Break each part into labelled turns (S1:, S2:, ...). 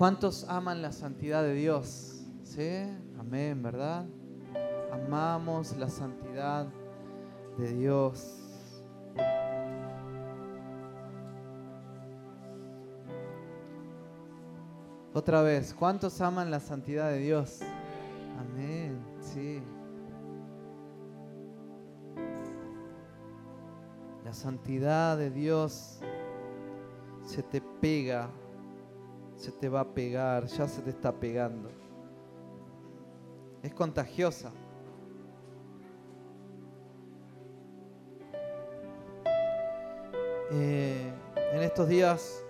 S1: ¿Cuántos aman la santidad de Dios? ¿Sí? Amén, ¿verdad? Amamos la santidad de Dios. Otra vez, ¿cuántos aman la santidad de Dios? Amén, sí. La santidad de Dios se te pega, se te va a pegar, ya se te está pegando. Es contagiosa. Eh, en estos días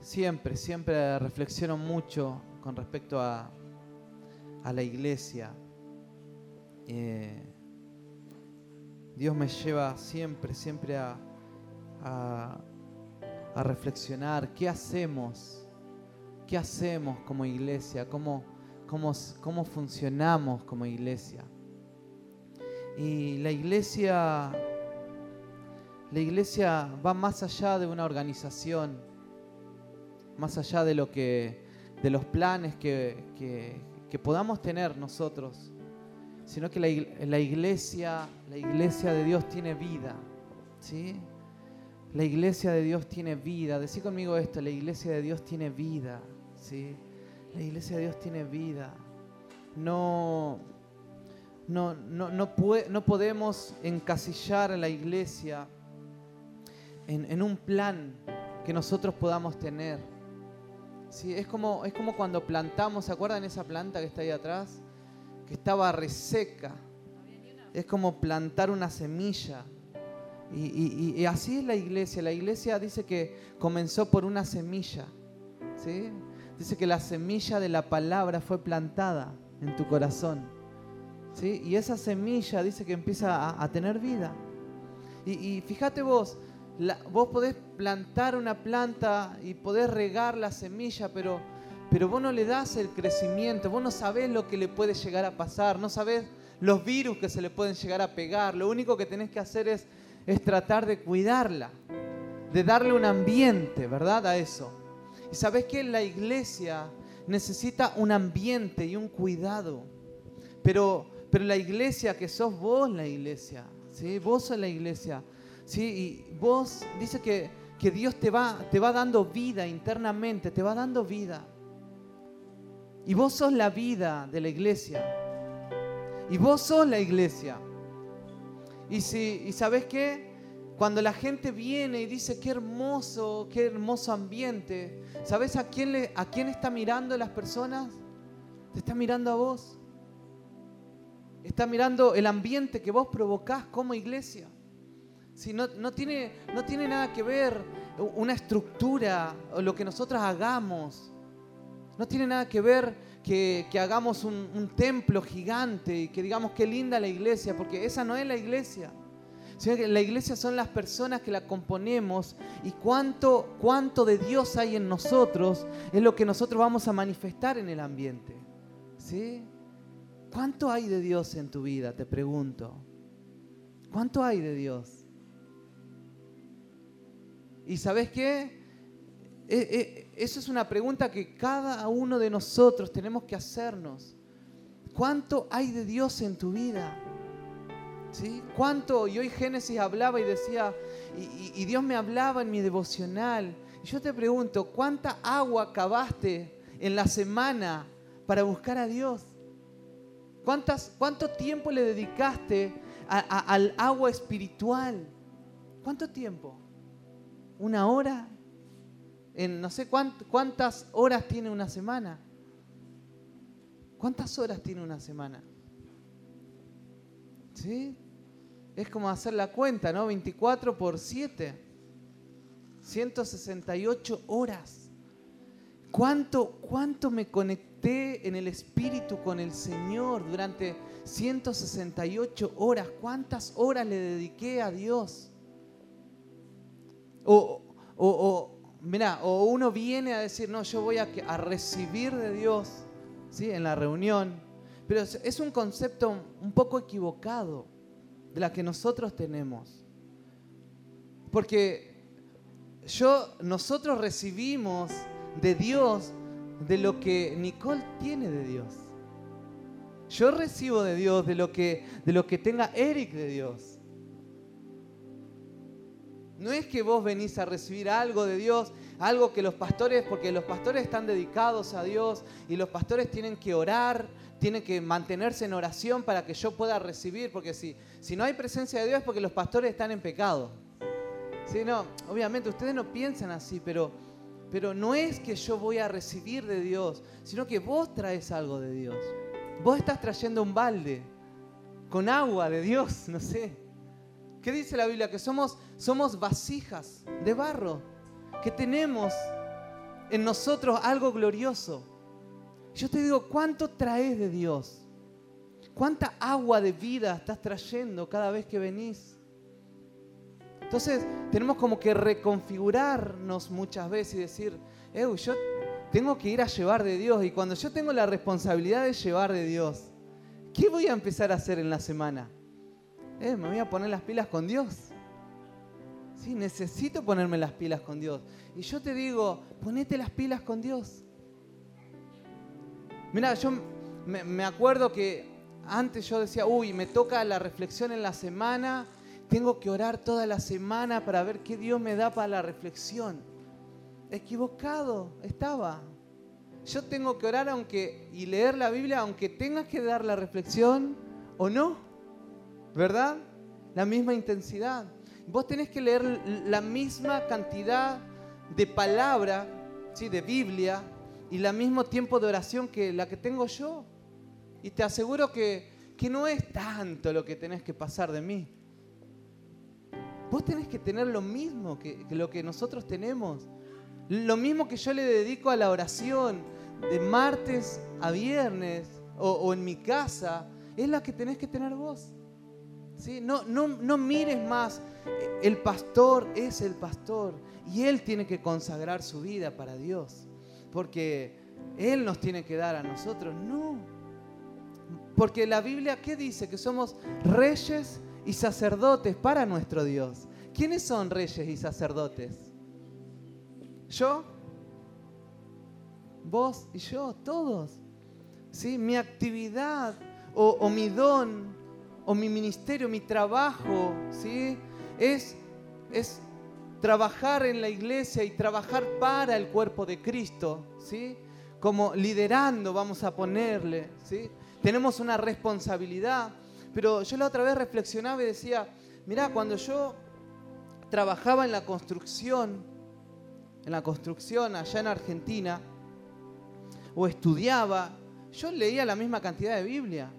S1: siempre, siempre reflexiono mucho con respecto a, a la iglesia. Eh, Dios me lleva siempre, siempre a, a, reflexionar qué hacemos, qué hacemos como iglesia, cómo, cómo, cómo funcionamos como iglesia. Y la iglesia, la iglesia va más allá de una organización, más allá de lo que, de los planes que, que podamos tener nosotros sino que la, iglesia, la iglesia de Dios tiene vida. ¿sí? La iglesia de Dios tiene vida. Decí conmigo esto, la iglesia de Dios tiene vida. ¿sí? La iglesia de Dios tiene vida. No, no, no, no, no podemos encasillar a la iglesia en, en, un plan que nosotros podamos tener. ¿Sí? Es, como, es como cuando plantamos, ¿se acuerdan esa planta que está ahí atrás? que estaba reseca. Es como plantar una semilla. Y, así es la iglesia. La iglesia dice que comenzó por una semilla. ¿sí? Dice que la semilla de la palabra fue plantada en tu corazón. ¿sí? Y esa semilla dice que empieza a, tener vida. Y, fíjate vos, vos podés plantar una planta y podés regar la semilla, pero pero vos no le das el crecimiento, vos no sabés lo que le puede llegar a pasar, no sabés los virus que se le pueden llegar a pegar. Lo único que tenés que hacer es, es tratar de cuidarla, de darle un ambiente, ¿verdad? A eso. Y sabés que la iglesia necesita un ambiente y un cuidado. Pero, pero la iglesia, que sos vos la iglesia, ¿sí? Vos sos la iglesia, ¿sí? Y vos, dice que, que Dios te va, te va dando vida internamente, te va dando vida. Y vos sos la vida de la iglesia. Y vos sos la iglesia. Y, si, y sabes qué? Cuando la gente viene y dice, qué hermoso, qué hermoso ambiente, ¿sabes a quién, le, a quién está mirando las personas? Te está mirando a vos. Está mirando el ambiente que vos provocás como iglesia. Si no, no, tiene, no tiene nada que ver una estructura o lo que nosotros hagamos. No tiene nada que ver que, hagamos un, templo gigante y que digamos qué linda la iglesia, porque esa no es la iglesia. Sino que la iglesia son las personas que la componemos y cuánto, cuánto de Dios hay en nosotros es lo que nosotros vamos a manifestar en el ambiente. ¿Sí? ¿Cuánto hay de Dios en tu vida? Te pregunto. ¿Cuánto hay de Dios? ¿Y sabes qué? Eh, eh, eso es una pregunta que cada uno de nosotros tenemos que hacernos. ¿Cuánto hay de Dios en tu vida? ¿Cuánto? Y hoy Génesis hablaba y decía, y, Dios me hablaba en mi devocional. Y yo te pregunto, ¿cuánta agua cavaste en la semana para buscar a Dios? ¿Cuántas, ¿Cuánto tiempo le dedicaste al agua espiritual? ¿Cuánto tiempo? ¿Una hora? En no sé cuántas horas tiene una semana. ¿Cuántas horas tiene una semana? ¿Sí? Es como hacer la cuenta, ¿no? 24 por 7. 168 horas. ¿Cuánto, ¿Cuánto me conecté en el Espíritu con el Señor durante 168 horas? ¿Cuántas horas le dediqué a Dios? O, o, o, mira, o uno viene a decir, no, yo voy a, recibir de Dios ¿sí? en la reunión, pero es un concepto un poco equivocado de la que nosotros tenemos. Porque yo, nosotros recibimos de Dios de lo que Nicole tiene de Dios. Yo recibo de Dios de lo que, de lo que tenga Eric de Dios. No es que vos venís a recibir algo de Dios, algo que los pastores, porque los pastores están dedicados a Dios y los pastores tienen que orar, tienen que mantenerse en oración para que yo pueda recibir, porque si, si no hay presencia de Dios es porque los pastores están en pecado. Sí, no, obviamente ustedes no piensan así, pero, pero no es que yo voy a recibir de Dios, sino que vos traes algo de Dios. Vos estás trayendo un balde con agua de Dios, no sé. ¿Qué dice la Biblia? Que somos, somos vasijas de barro, que tenemos en nosotros algo glorioso. Yo te digo, ¿cuánto traes de Dios? ¿Cuánta agua de vida estás trayendo cada vez que venís? Entonces tenemos como que reconfigurarnos muchas veces y decir, yo tengo que ir a llevar de Dios. Y cuando yo tengo la responsabilidad de llevar de Dios, ¿qué voy a empezar a hacer en la semana? Eh, me voy a poner las pilas con Dios. Sí, necesito ponerme las pilas con Dios. Y yo te digo, ponete las pilas con Dios. Mira, yo me, acuerdo que antes yo decía, uy, me toca la reflexión en la semana, tengo que orar toda la semana para ver qué Dios me da para la reflexión. Equivocado estaba. Yo tengo que orar aunque y leer la Biblia aunque tengas que dar la reflexión o no. ¿Verdad? La misma intensidad. Vos tenés que leer la misma cantidad de palabra, ¿sí? de Biblia, y el mismo tiempo de oración que la que tengo yo. Y te aseguro que, no es tanto lo que tenés que pasar de mí. Vos tenés que tener lo mismo que, lo que nosotros tenemos. Lo mismo que yo le dedico a la oración de martes a viernes o, o en mi casa, es la que tenés que tener vos. No, no, no mires más. El pastor es el pastor y él tiene que consagrar su vida para Dios. Porque él nos tiene que dar a nosotros. No. Porque la Biblia, ¿qué dice? Que somos reyes y sacerdotes para nuestro Dios. ¿Quiénes son reyes y sacerdotes? ¿Yo? ¿Vos y yo? Todos. ¿Sí? Mi actividad o, o mi don o mi ministerio, mi trabajo, ¿sí? Es, es trabajar en la iglesia y trabajar para el cuerpo de Cristo, ¿sí? Como liderando, vamos a ponerle, ¿sí? Tenemos una responsabilidad. Pero yo la otra vez reflexionaba y decía, mira, cuando yo trabajaba en la construcción, en la construcción allá en Argentina, o estudiaba, yo leía la misma cantidad de Biblia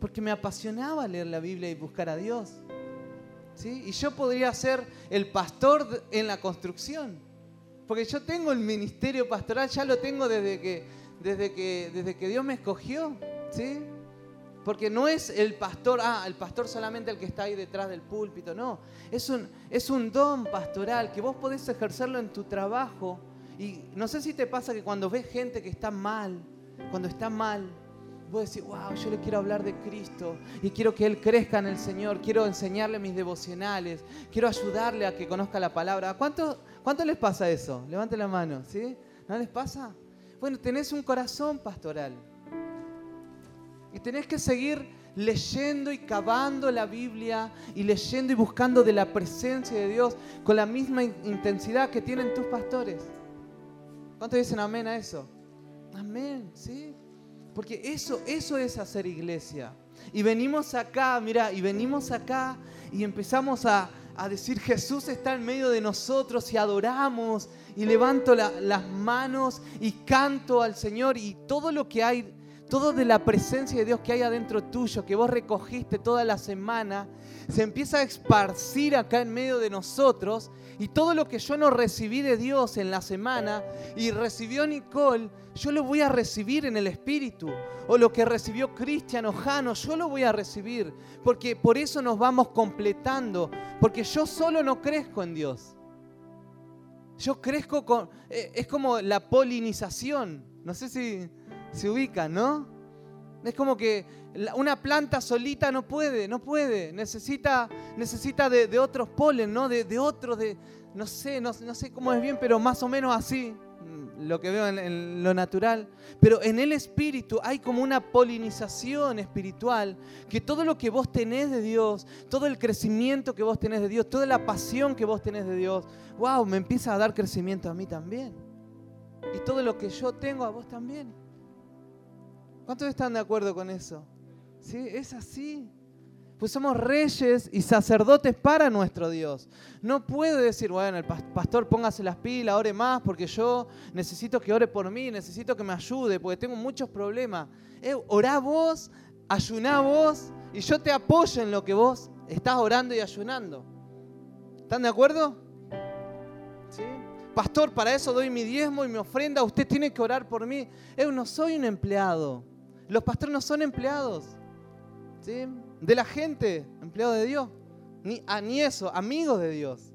S1: porque me apasionaba leer la Biblia y buscar a Dios. ¿sí? Y yo podría ser el pastor en la construcción, porque yo tengo el ministerio pastoral, ya lo tengo desde que, desde que, desde que Dios me escogió. ¿sí? Porque no es el pastor, ah, el pastor solamente el que está ahí detrás del púlpito, no. Es un, es un don pastoral que vos podés ejercerlo en tu trabajo. Y no sé si te pasa que cuando ves gente que está mal, cuando está mal, vos decís, wow, yo le quiero hablar de Cristo y quiero que Él crezca en el Señor, quiero enseñarle mis devocionales, quiero ayudarle a que conozca la palabra. ¿Cuánto, cuánto les pasa eso? Levante la mano, ¿sí? ¿No les pasa? Bueno, tenés un corazón pastoral y tenés que seguir leyendo y cavando la Biblia y leyendo y buscando de la presencia de Dios con la misma intensidad que tienen tus pastores. ¿Cuántos dicen amén a eso? Amén, ¿sí? Porque eso, eso es hacer iglesia. Y venimos acá, mira, y venimos acá y empezamos a, decir Jesús está en medio de nosotros y adoramos y levanto las manos y canto al Señor y todo lo que hay, todo de la presencia de Dios que hay adentro tuyo, que vos recogiste toda la semana, se empieza a esparcir acá en medio de nosotros y todo lo que yo no recibí de Dios en la semana y recibió Nicole, yo lo voy a recibir en el Espíritu. O lo que recibió Cristian o Jano, yo lo voy a recibir. Porque por eso nos vamos completando. Porque yo solo no crezco en Dios. Yo crezco con... Eh, es como la polinización. No sé si se ubican, ¿no? Es como que una planta solita no puede, no puede. Necesita, necesita de, otros polen, ¿no? De, otros, de, no sé, no, sé cómo es bien, pero más o menos así. lo que veo en, lo natural, pero en el espíritu hay como una polinización espiritual, que todo lo que vos tenés de Dios, todo el crecimiento que vos tenés de Dios, toda la pasión que vos tenés de Dios, wow, me empieza a dar crecimiento a mí también. Y todo lo que yo tengo a vos también. ¿Cuántos están de acuerdo con eso? ¿Sí? Es así. Pues somos reyes y sacerdotes para nuestro Dios. No puedo decir, bueno, el pastor póngase las pilas, ore más, porque yo necesito que ore por mí, necesito que me ayude, porque tengo muchos problemas. Eh, orá vos, ayuná vos, y yo te apoyo en lo que vos estás orando y ayunando. ¿Están de acuerdo? ¿Sí? Pastor, para eso doy mi diezmo y mi ofrenda, usted tiene que orar por mí. Yo no soy un empleado. Los pastores no son empleados. ¿Sí? de la gente, empleado de Dios, ni, a, ni eso, amigos de Dios.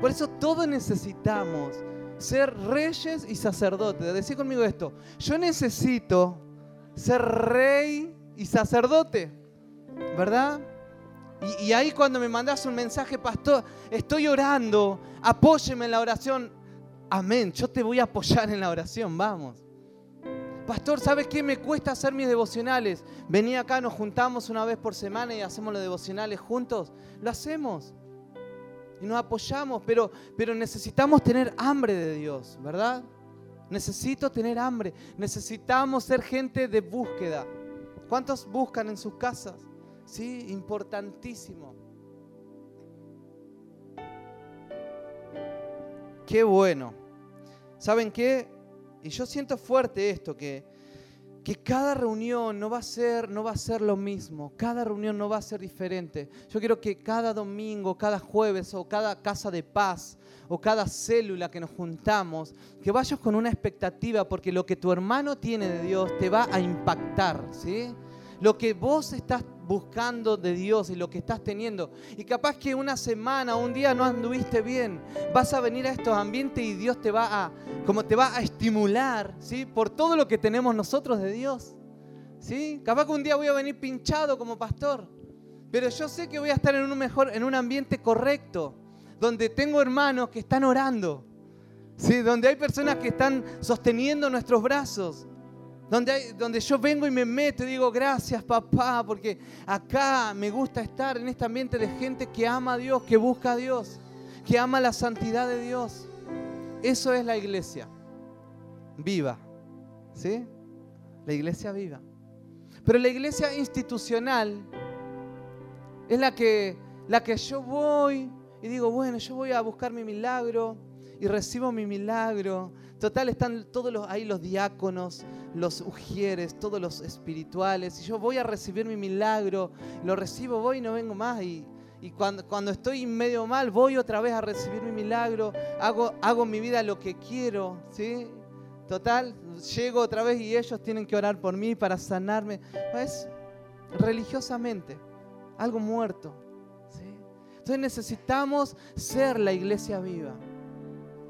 S1: Por eso todos necesitamos ser reyes y sacerdotes. Decir conmigo esto, yo necesito ser rey y sacerdote, ¿verdad? Y, y, ahí cuando me mandas un mensaje, pastor, estoy orando, apóyeme en la oración. Amén, yo te voy a apoyar en la oración, vamos. Pastor, ¿sabes qué me cuesta hacer mis devocionales? Vení acá, nos juntamos una vez por semana y hacemos los devocionales juntos. Lo hacemos. Y nos apoyamos, pero, pero necesitamos tener hambre de Dios, ¿verdad? Necesito tener hambre. Necesitamos ser gente de búsqueda. ¿Cuántos buscan en sus casas? Sí, importantísimo. Qué bueno. ¿Saben qué? Y yo siento fuerte esto, que, que cada reunión no va, a ser, no va a ser lo mismo, cada reunión no va a ser diferente. Yo quiero que cada domingo, cada jueves o cada casa de paz o cada célula que nos juntamos, que vayas con una expectativa, porque lo que tu hermano tiene de Dios te va a impactar, ¿sí? Lo que vos estás buscando de Dios y lo que estás teniendo. Y capaz que una semana o un día no anduviste bien, vas a venir a estos ambientes y Dios te va a, como te va a estimular, ¿sí? Por todo lo que tenemos nosotros de Dios. ¿Sí? Capaz que un día voy a venir pinchado como pastor, pero yo sé que voy a estar en un mejor, en un ambiente correcto, donde tengo hermanos que están orando, ¿sí? Donde hay personas que están sosteniendo nuestros brazos, donde, donde yo vengo y me meto y digo, gracias papá, porque acá me gusta estar en este ambiente de gente que ama a Dios, que busca a Dios, que ama la santidad de Dios. Eso es la iglesia viva, ¿sí? La iglesia viva. Pero la iglesia institucional es la que, la que yo voy y digo, bueno, yo voy a buscar mi milagro y recibo mi milagro Total, están todos los, ahí los diáconos, los ujieres, todos los espirituales. Y yo voy a recibir mi milagro, lo recibo, voy y no vengo más. Y, cuando, cuando, estoy medio mal, voy otra vez a recibir mi milagro, hago, hago mi vida lo que quiero, ¿sí? Total, llego otra vez y ellos tienen que orar por mí para sanarme. Es religiosamente, algo muerto. ¿sí? Entonces necesitamos ser la iglesia viva.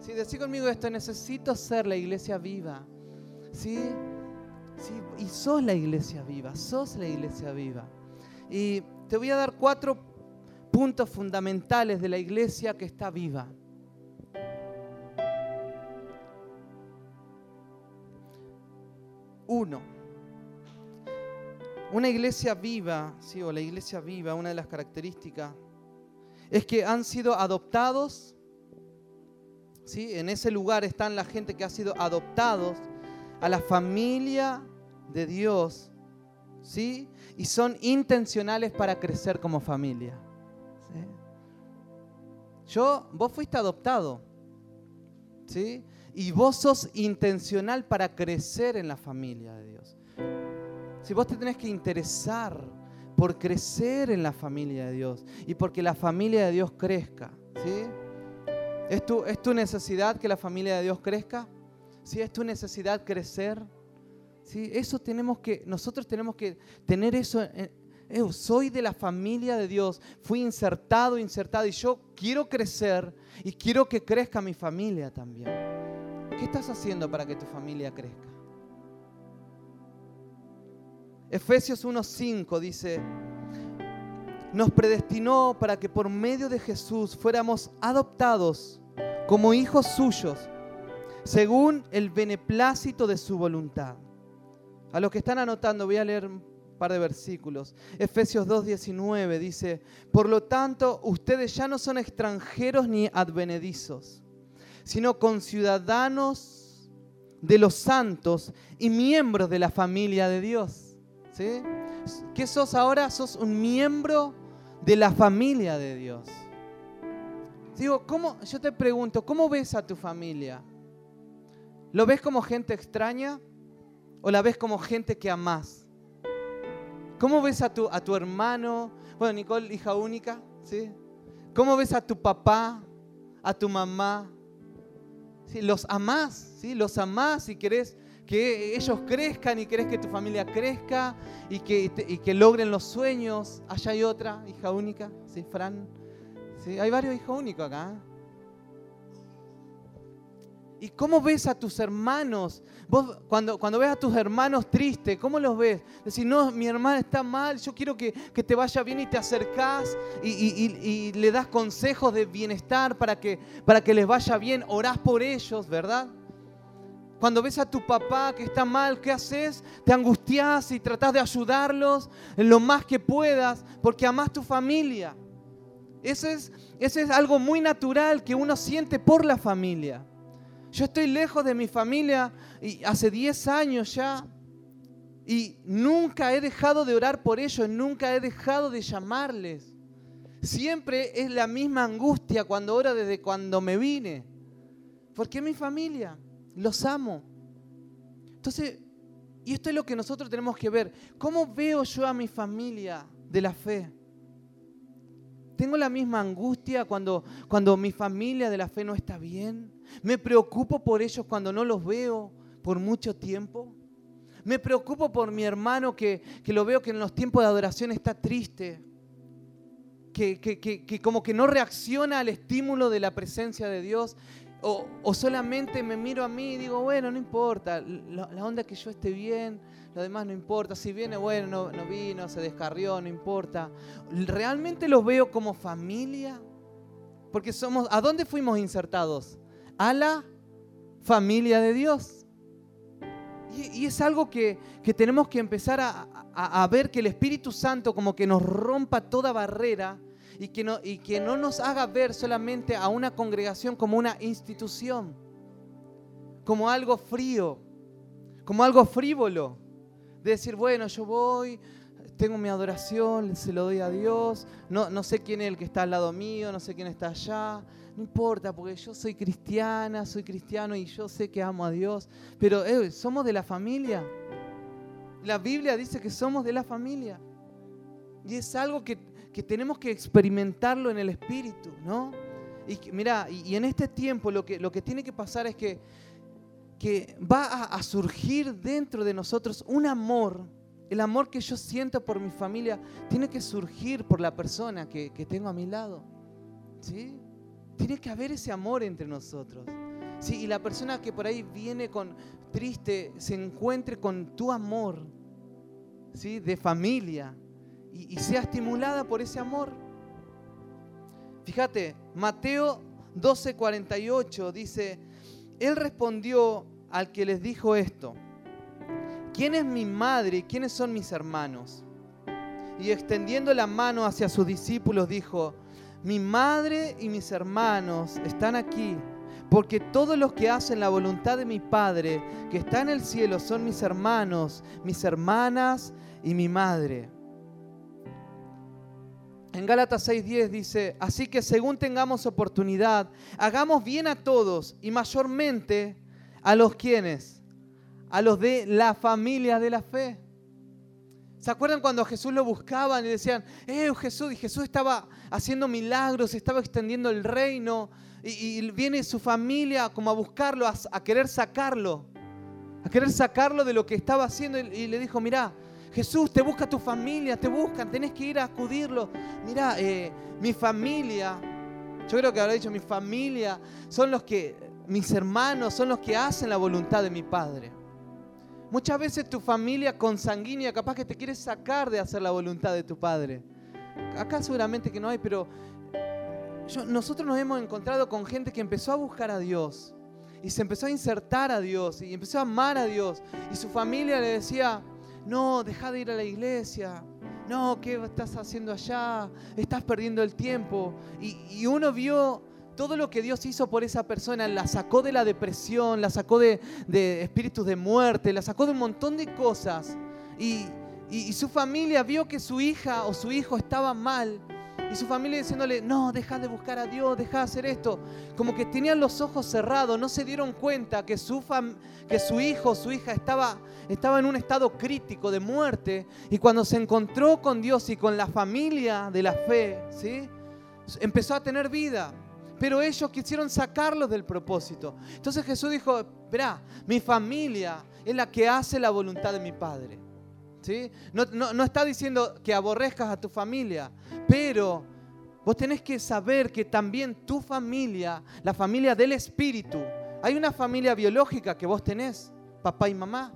S1: Si decís conmigo esto, necesito ser la iglesia viva. ¿Sí? ¿Sí? Y sos la iglesia viva, sos la iglesia viva. Y te voy a dar cuatro puntos fundamentales de la iglesia que está viva. Uno, una iglesia viva, sí, o la iglesia viva, una de las características es que han sido adoptados en ese lugar están la gente que ha sido adoptados a la familia de Dios, ¿sí? Y son intencionales para crecer como familia. Yo, vos fuiste adoptado, ¿sí? Y vos sos intencional para crecer en la familia de Dios. Si vos te tenés que interesar por crecer en la familia de Dios y porque la familia de Dios crezca, ¿sí? ¿Es tu, ¿Es tu necesidad que la familia de Dios crezca? ¿Sí? ¿Es tu necesidad crecer? ¿Sí? Eso tenemos que, nosotros tenemos que tener eso. soy de la familia de Dios, fui insertado, insertado y yo quiero crecer y quiero que crezca mi familia también. ¿Qué estás haciendo para que tu familia crezca? Efesios 1.5 dice, nos predestinó para que por medio de Jesús fuéramos adoptados como hijos suyos según el beneplácito de su voluntad. A los que están anotando, voy a leer un par de versículos. Efesios 2.19 dice, por lo tanto, ustedes ya no son extranjeros ni advenedizos, sino conciudadanos de los santos y miembros de la familia de Dios. ¿Sí? ¿Qué sos ahora? Sos un miembro de la familia de Dios. Digo, ¿cómo, yo te pregunto, ¿cómo ves a tu familia? ¿Lo ves como gente extraña o la ves como gente que amás? ¿Cómo ves a tu, a tu hermano? Bueno, Nicole, hija única, ¿sí? ¿Cómo ves a tu papá, a tu mamá? ¿Sí? Los amás, ¿sí? Los amás y querés que ellos crezcan y querés que tu familia crezca y que, y que logren los sueños. Allá hay otra hija única, ¿sí? Fran. ¿Sí? Hay varios hijos únicos acá. ¿eh? ¿Y cómo ves a tus hermanos? Vos cuando, cuando ves a tus hermanos tristes, ¿cómo los ves? Decir, no, mi hermana está mal, yo quiero que, te vaya bien y te acercás y, le das consejos de bienestar para que, para que les vaya bien, orás por ellos, ¿verdad? Cuando ves a tu papá que está mal, ¿qué haces? Te angustias y tratás de ayudarlos en lo más que puedas porque amás tu familia. Eso es, eso es algo muy natural que uno siente por la familia. Yo estoy lejos de mi familia y hace 10 años ya y nunca he dejado de orar por ellos, nunca he dejado de llamarles. Siempre es la misma angustia cuando oro desde cuando me vine. Porque es mi familia, los amo. Entonces, y esto es lo que nosotros tenemos que ver. ¿Cómo veo yo a mi familia de la fe? Tengo la misma angustia cuando, cuando mi familia de la fe no está bien. Me preocupo por ellos cuando no los veo por mucho tiempo. Me preocupo por mi hermano que, lo veo que en los tiempos de adoración está triste. Que, que, como que no reacciona al estímulo de la presencia de Dios. O, solamente me miro a mí y digo, bueno, no importa, la, la onda que yo esté bien, lo demás no importa. Si viene, bueno, no, vino, se descarrió, no importa. ¿Realmente los veo como familia? Porque somos, ¿a dónde fuimos insertados? A la familia de Dios. Y, es algo que, tenemos que empezar a, a, ver que el Espíritu Santo como que nos rompa toda barrera y que, no, y que no nos haga ver solamente a una congregación como una institución, como algo frío, como algo frívolo de decir, bueno, yo voy, tengo mi adoración, se lo doy a Dios, no, no sé quién es el que está al lado mío, no sé quién está allá, no importa, porque yo soy cristiana, soy cristiano y yo sé que amo a Dios, pero eh, somos de la familia. La Biblia dice que somos de la familia. Y es algo que, tenemos que experimentarlo en el Espíritu, ¿no? Y mira, y, en este tiempo lo que, lo que tiene que pasar es que que va a, surgir dentro de nosotros un amor. El amor que yo siento por mi familia tiene que surgir por la persona que, tengo a mi lado. ¿Sí? Tiene que haber ese amor entre nosotros. ¿Sí? Y la persona que por ahí viene con triste se encuentre con tu amor ¿sí? de familia y, sea estimulada por ese amor. Fíjate, Mateo 12:48 dice, él respondió al que les dijo esto, ¿quién es mi madre y quiénes son mis hermanos? Y extendiendo la mano hacia sus discípulos dijo, mi madre y mis hermanos están aquí, porque todos los que hacen la voluntad de mi Padre que está en el cielo son mis hermanos, mis hermanas y mi madre. En Gálatas 6:10 dice, así que según tengamos oportunidad, hagamos bien a todos y mayormente a los quienes, a los de la familia de la fe. ¿Se acuerdan cuando a Jesús lo buscaban y decían, eh, Jesús, y Jesús estaba haciendo milagros, estaba extendiendo el reino, y, viene su familia como a buscarlo, a, querer sacarlo, a querer sacarlo de lo que estaba haciendo, y, y le dijo, mira, Jesús, te busca tu familia, te buscan, tenés que ir a acudirlo. Mira, eh, mi familia, yo creo que habrá dicho, mi familia son los que, mis hermanos son los que hacen la voluntad de mi Padre. Muchas veces tu familia consanguínea capaz que te quiere sacar de hacer la voluntad de tu Padre. Acá seguramente que no hay, pero nosotros nos hemos encontrado con gente que empezó a buscar a Dios y se empezó a insertar a Dios y empezó a amar a Dios. Y su familia le decía, no, deja de ir a la iglesia. No, ¿qué estás haciendo allá? Estás perdiendo el tiempo. Y, uno vio todo lo que Dios hizo por esa persona, la sacó de la depresión, la sacó de, espíritus de muerte, la sacó de un montón de cosas. Y, y, su familia vio que su hija o su hijo estaba mal y su familia diciéndole, no, deja de buscar a Dios, deja de hacer esto. Como que tenían los ojos cerrados, no se dieron cuenta que su, que su hijo su hija estaba, estaba en un estado crítico de muerte. Y cuando se encontró con Dios y con la familia de la fe, ¿sí? empezó a tener vida. Pero ellos quisieron sacarlos del propósito. Entonces Jesús dijo, verá, mi familia es la que hace la voluntad de mi Padre. No, está diciendo que aborrezcas a tu familia, pero vos tenés que saber que también tu familia, la familia del Espíritu, hay una familia biológica que vos tenés, papá y mamá.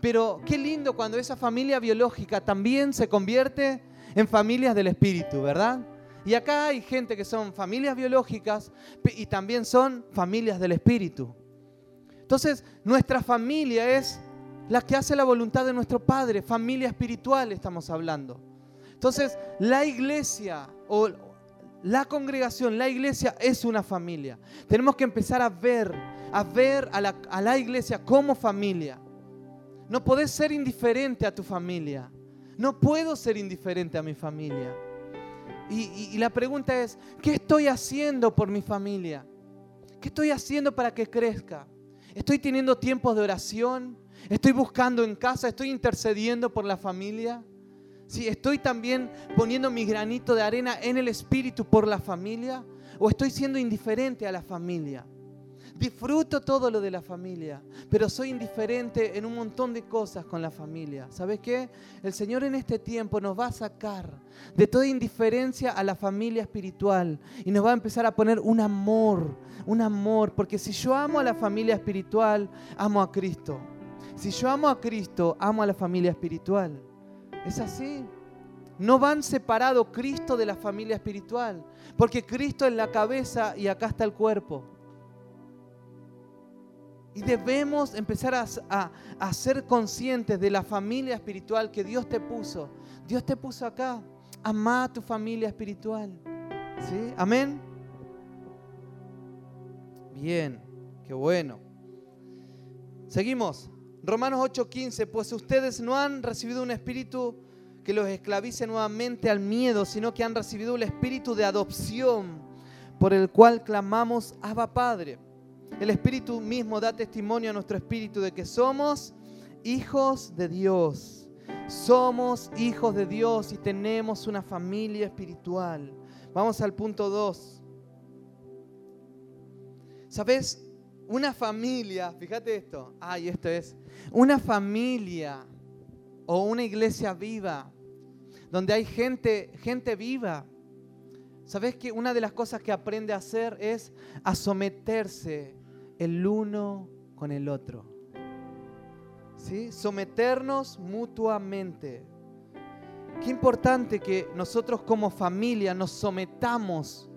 S1: Pero qué lindo cuando esa familia biológica también se convierte en familias del Espíritu, ¿verdad? Y acá hay gente que son familias biológicas y también son familias del Espíritu. Entonces, nuestra familia es la que hace la voluntad de nuestro Padre, familia espiritual estamos hablando. Entonces, la iglesia o la congregación, la iglesia es una familia. Tenemos que empezar a ver, a ver a la, iglesia como familia. No podés ser indiferente a tu familia. No puedo ser indiferente a mi familia. y la pregunta es, ¿qué estoy haciendo por mi familia? ¿Qué estoy haciendo para que crezca? ¿Estoy teniendo tiempos de oración? Estoy buscando en casa, estoy intercediendo por la familia. Sí, estoy también poniendo mi granito de arena en el espíritu por la familia o estoy siendo indiferente a la familia. Disfruto todo lo de la familia, pero soy indiferente en un montón de cosas con la familia. ¿Sabes qué? El Señor en este tiempo nos va a sacar de toda indiferencia a la familia espiritual y nos va a empezar a poner un amor, un amor, porque si yo amo a la familia espiritual, amo a Cristo. Si yo amo a Cristo, amo a la familia espiritual. Es así. No van separado Cristo de la familia espiritual, porque Cristo es la cabeza y acá está el cuerpo. Y debemos empezar a, ser conscientes de la familia espiritual que Dios te puso. Dios te puso acá. Ama a tu familia espiritual. ¿Sí? Amén. Bien, qué bueno. Seguimos. Romanos 8:15, pues ustedes no han recibido un espíritu que los esclavice nuevamente al miedo, sino que han recibido el espíritu de adopción por el cual clamamos Abba Padre. El espíritu mismo da testimonio a nuestro espíritu de que somos hijos de Dios. Somos hijos de Dios y tenemos una familia espiritual. Vamos al punto 2. ¿Sabes? Una familia, fíjate esto, ay, esto es, una familia o una iglesia viva, donde hay gente, gente viva. ¿Sabes que una de las cosas que aprende a hacer es a someterse el uno con el otro? ¿Sí? Someternos mutuamente. Qué importante que nosotros como familia nos sometamos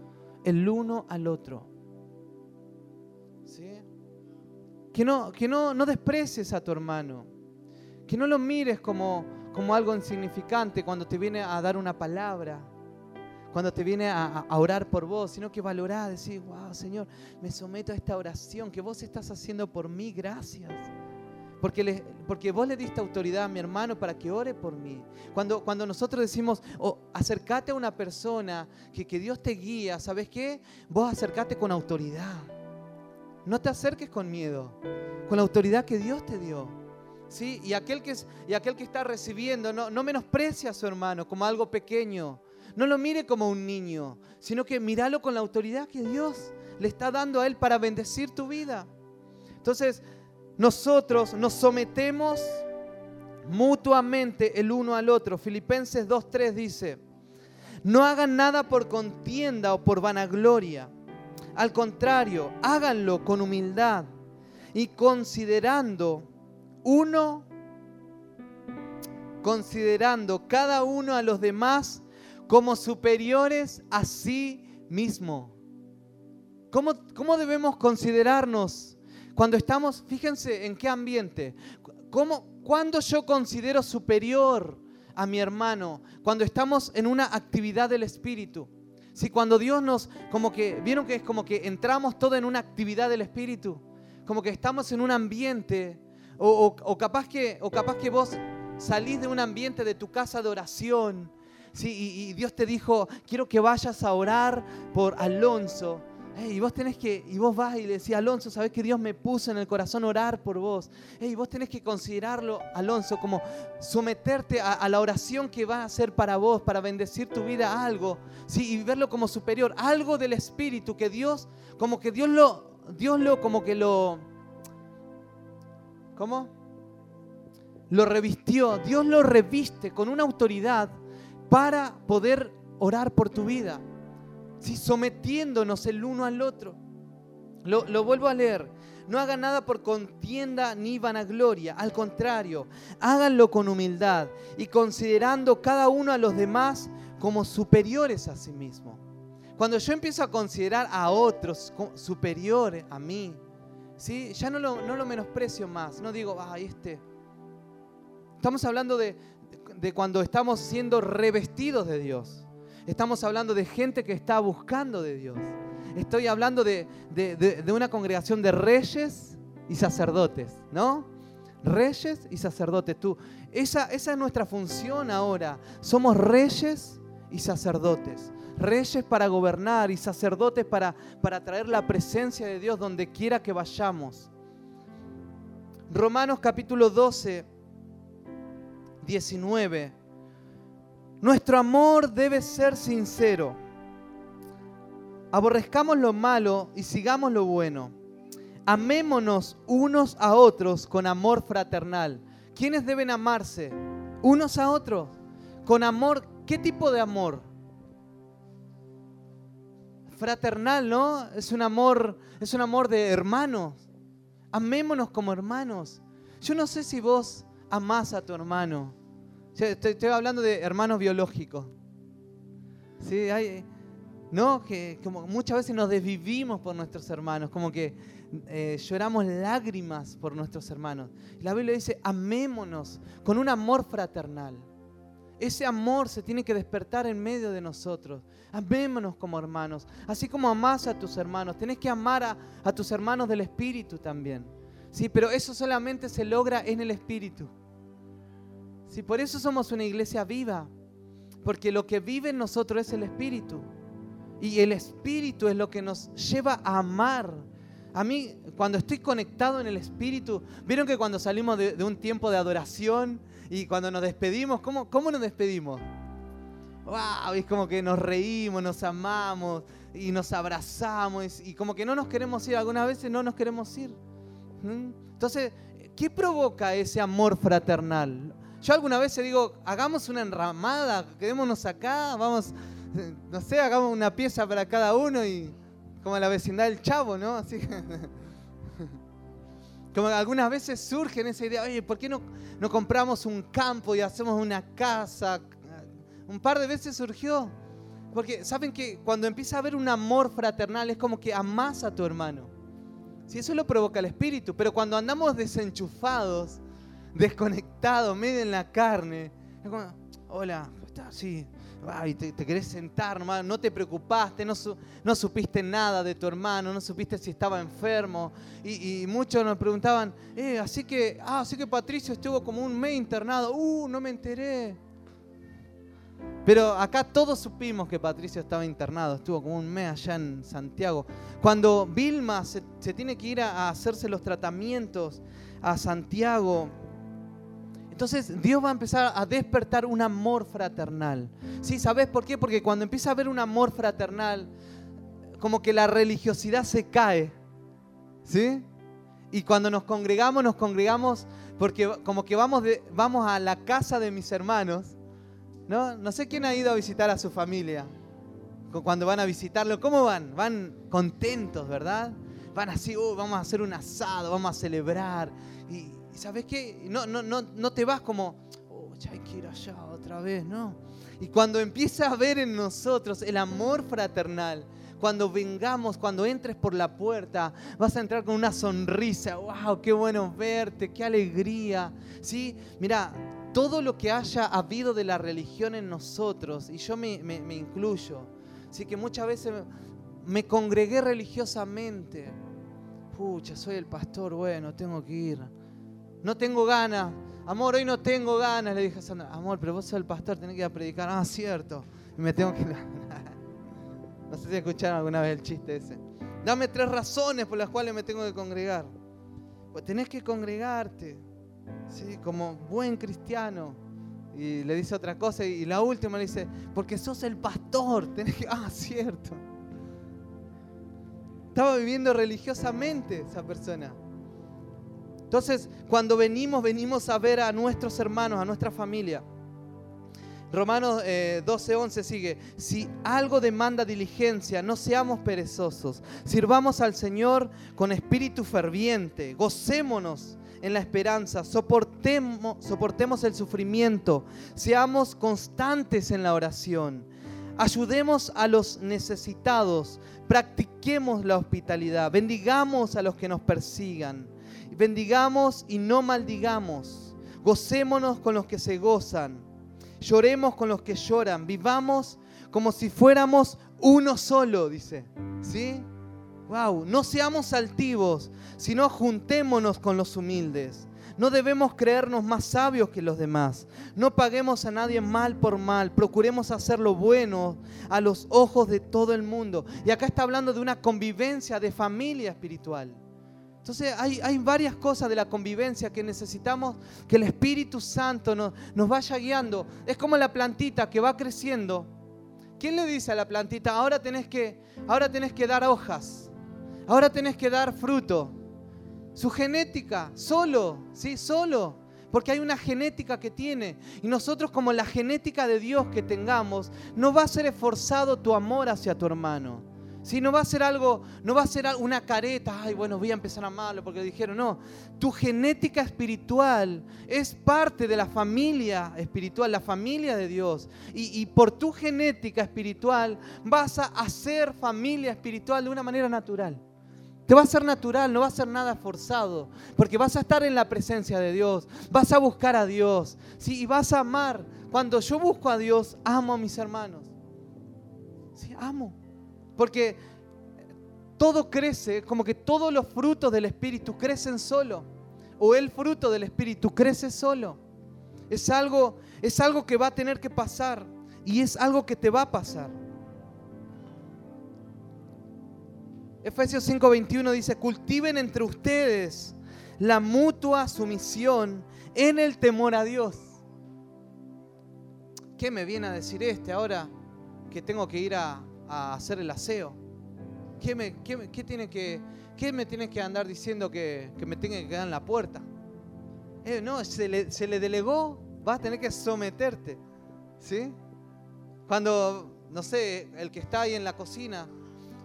S1: el uno al otro. Que no, que no, no desprecies a tu hermano. Que no lo mires como, como algo insignificante cuando te viene a dar una palabra, cuando te viene a, orar por vos, sino que valorás, decir, wow, Señor, me someto a esta oración que vos estás haciendo por mí, gracias. Porque, porque vos le diste autoridad a mi hermano para que ore por mí. Cuando, cuando nosotros decimos, oh, acercate a una persona, que, que Dios te guía, ¿sabes qué? Vos acercate con autoridad. No te acerques con miedo, con la autoridad que Dios te dio. ¿Sí? Y, aquel que, y aquel que está recibiendo, no, no menosprecia a su hermano como algo pequeño. No lo mire como un niño, sino que míralo con la autoridad que Dios le está dando a él para bendecir tu vida. Entonces, nosotros nos sometemos mutuamente el uno al otro. Filipenses 2.3 dice, no hagan nada por contienda o por vanagloria al contrario, háganlo con humildad y considerando uno, considerando cada uno a los demás como superiores a sí mismo. ¿Cómo, cómo debemos considerarnos Cuando estamos, fíjense en qué ambiente. ¿Cómo, ¿Cuándo yo considero superior a mi hermano? Cuando estamos en una actividad del Espíritu. Si cuando Dios nos, como que, vieron que es como que entramos todo en una actividad del Espíritu, como que estamos en un ambiente, o, capaz, que, o capaz que vos salís de un ambiente de tu casa de oración, ¿sí? y Dios te dijo, quiero que vayas a orar por Alonso y vos tenés que, y vos vas y le decís, Alonso, ¿sabés que Dios me puso en el corazón orar por vos? y vos tenés que considerarlo, Alonso, como someterte a, la oración que va a hacer para vos, para bendecir tu vida algo, ¿sí? Y verlo como superior, algo del Espíritu, que Dios, como que Dios lo, Dios lo, como que lo, ¿cómo? Lo revistió, Dios lo reviste con una autoridad para poder orar por tu vida sometiéndonos el uno al otro. Lo, lo vuelvo a leer. No hagan nada por contienda ni vanagloria, al contrario, háganlo con humildad y considerando cada uno a los demás como superiores a sí mismo. Cuando yo empiezo a considerar a otros superiores a mí, ¿sí? ya no lo, no lo menosprecio más, no digo, ay, este. Estamos hablando de, de cuando estamos siendo revestidos de Dios. Estamos hablando de gente que está buscando de Dios. Estoy hablando de, una congregación de reyes y sacerdotes, ¿no? Reyes y sacerdotes. Tú, esa, esa es nuestra función ahora. Somos reyes y sacerdotes. Reyes para gobernar y sacerdotes para, para traer la presencia de Dios donde quiera que vayamos. Romanos capítulo 12, 19 nuestro amor debe ser sincero. Aborrezcamos lo malo y sigamos lo bueno. Amémonos unos a otros con amor fraternal. ¿Quiénes deben amarse? Unos a otros. Con amor, ¿qué tipo de amor? Fraternal, ¿no? Es un amor, es un amor de hermanos. Amémonos como hermanos. Yo no sé si vos amás a tu hermano. Estoy, hablando de hermanos biológicos. Sí, hay, ¿no? Que como muchas veces nos desvivimos por nuestros hermanos, como que eh, lloramos lágrimas por nuestros hermanos. La Biblia dice, amémonos con un amor fraternal. Ese amor se tiene que despertar en medio de nosotros. Amémonos como hermanos. Así como amás a tus hermanos, tenés que amar a, a tus hermanos del Espíritu también. Sí, pero eso solamente se logra en el Espíritu. Si por eso somos una iglesia viva, porque lo que vive en nosotros es el Espíritu. Y el Espíritu es lo que nos lleva a amar. A mí, cuando estoy conectado en el Espíritu, vieron que cuando salimos de, un tiempo de adoración y cuando nos despedimos, ¿cómo, cómo nos despedimos? ¡Wow! Es como que nos reímos, nos amamos y nos abrazamos y como que no nos queremos ir. Algunas veces no nos queremos ir. ¿Mm? Entonces, ¿qué provoca ese amor fraternal? Yo alguna vez digo, hagamos una enramada, quedémonos acá, vamos, no sé, hagamos una pieza para cada uno y como la vecindad del chavo, ¿no? Así como algunas veces surge esa idea, oye, ¿por qué no, no compramos un campo y hacemos una casa? Un par de veces surgió. Porque saben que cuando empieza a haber un amor fraternal es como que amás a tu hermano. Si eso lo provoca el espíritu, pero cuando andamos desenchufados, desconectado, medio en la carne. hola, ¿estás? Sí. Ay, te, querés sentar, no te preocupaste, no, no, supiste nada de tu hermano, no supiste si estaba enfermo. Y, muchos nos preguntaban, eh, así que, ah, así que Patricio estuvo como un mes internado. Uh, no me enteré. Pero acá todos supimos que Patricio estaba internado, estuvo como un mes allá en Santiago. Cuando Vilma se, tiene que ir a hacerse los tratamientos a Santiago, entonces Dios va a empezar a despertar un amor fraternal. ¿Sí? ¿Sabes por qué? Porque cuando empieza a haber un amor fraternal, como que la religiosidad se cae. ¿Sí? Y cuando nos congregamos, nos congregamos porque como que vamos, vamos a la casa de mis hermanos. ¿no? no sé quién ha ido a visitar a su familia. Cuando van a visitarlo, ¿cómo van? Van contentos, ¿verdad? Van así, uh, vamos a hacer un asado, vamos a celebrar. Sabes qué? No, no, no, no te vas como, oh, ya hay que ir allá otra vez, ¿no? Y cuando empieza a ver en nosotros el amor fraternal, cuando vengamos, cuando entres por la puerta, vas a entrar con una sonrisa. ¡Wow! ¡Qué bueno verte! ¡Qué alegría! ¿Sí? Mira, todo lo que haya habido de la religión en nosotros, y yo me, incluyo, ¿sí? que muchas veces me congregué religiosamente. Pucha, soy el pastor, bueno, tengo que ir. No tengo ganas. Amor, hoy no tengo ganas, le dije a Sandra. Amor, pero vos sos el pastor, tenés que ir a predicar. Ah, cierto. Y me tengo que No sé si escucharon alguna vez el chiste ese. Dame tres razones por las cuales me tengo que congregar. Pues tenés que congregarte. ¿sí? como buen cristiano. Y le dice otra cosa y la última le dice, porque sos el pastor. Ah, cierto. Estaba viviendo religiosamente esa persona. Entonces, cuando venimos, venimos a ver a nuestros hermanos, a nuestra familia. Romanos 12, eh, 11 sigue, si algo demanda diligencia, no seamos perezosos, sirvamos al Señor con espíritu ferviente, gocémonos en la esperanza, soportemos, soportemos el sufrimiento, seamos constantes en la oración, ayudemos a los necesitados, practiquemos la hospitalidad, bendigamos a los que nos persigan, bendigamos y no maldigamos, gocémonos con los que se gozan, lloremos con los que lloran, vivamos como si fuéramos uno solo, dice. ¿Sí? Wow, no seamos altivos, sino juntémonos con los humildes. No debemos creernos más sabios que los demás. No paguemos a nadie mal por mal. Procuremos hacer lo bueno a los ojos de todo el mundo. Y acá está hablando de una convivencia de familia espiritual. Entonces hay, hay varias cosas de la convivencia que necesitamos que el Espíritu Santo nos, nos vaya guiando. Es como la plantita que va creciendo. ¿Quién le dice a la plantita, ahora tenés que, ahora tenés que dar hojas? Ahora tenés que dar fruto. Su genética, solo, ¿sí? Solo. Porque hay una genética que tiene. Y nosotros como la genética de Dios que tengamos, no va a ser esforzado tu amor hacia tu hermano. Si no va a ser algo, no va a ser una careta, ay, bueno, voy a empezar a amarlo porque dijeron, no. Tu genética espiritual es parte de la familia espiritual, la familia de Dios. Y, por tu genética espiritual vas a hacer familia espiritual de una manera natural. Te va a ser natural, no va a ser nada forzado, porque vas a estar en la presencia de Dios, vas a buscar a Dios, ¿sí? y vas a amar. Cuando yo busco a Dios, amo a mis hermanos. Sí, amo. Porque todo crece, como que todos los frutos del Espíritu crecen solo, o el fruto del Espíritu crece solo. Es algo, es algo que va a tener que pasar y es algo que te va a pasar. Efesios 5:21 dice, cultiven entre ustedes la mutua sumisión en el temor a Dios. ¿Qué me viene a decir este ahora que tengo que ir a, hacer el aseo? ¿Qué me, tiene que, qué me tiene que andar diciendo que, me tenga que quedar en la puerta? Eh, no, se le, se le delegó, vas a tener que someterte. ¿Sí? Cuando, no sé, el que está ahí en la cocina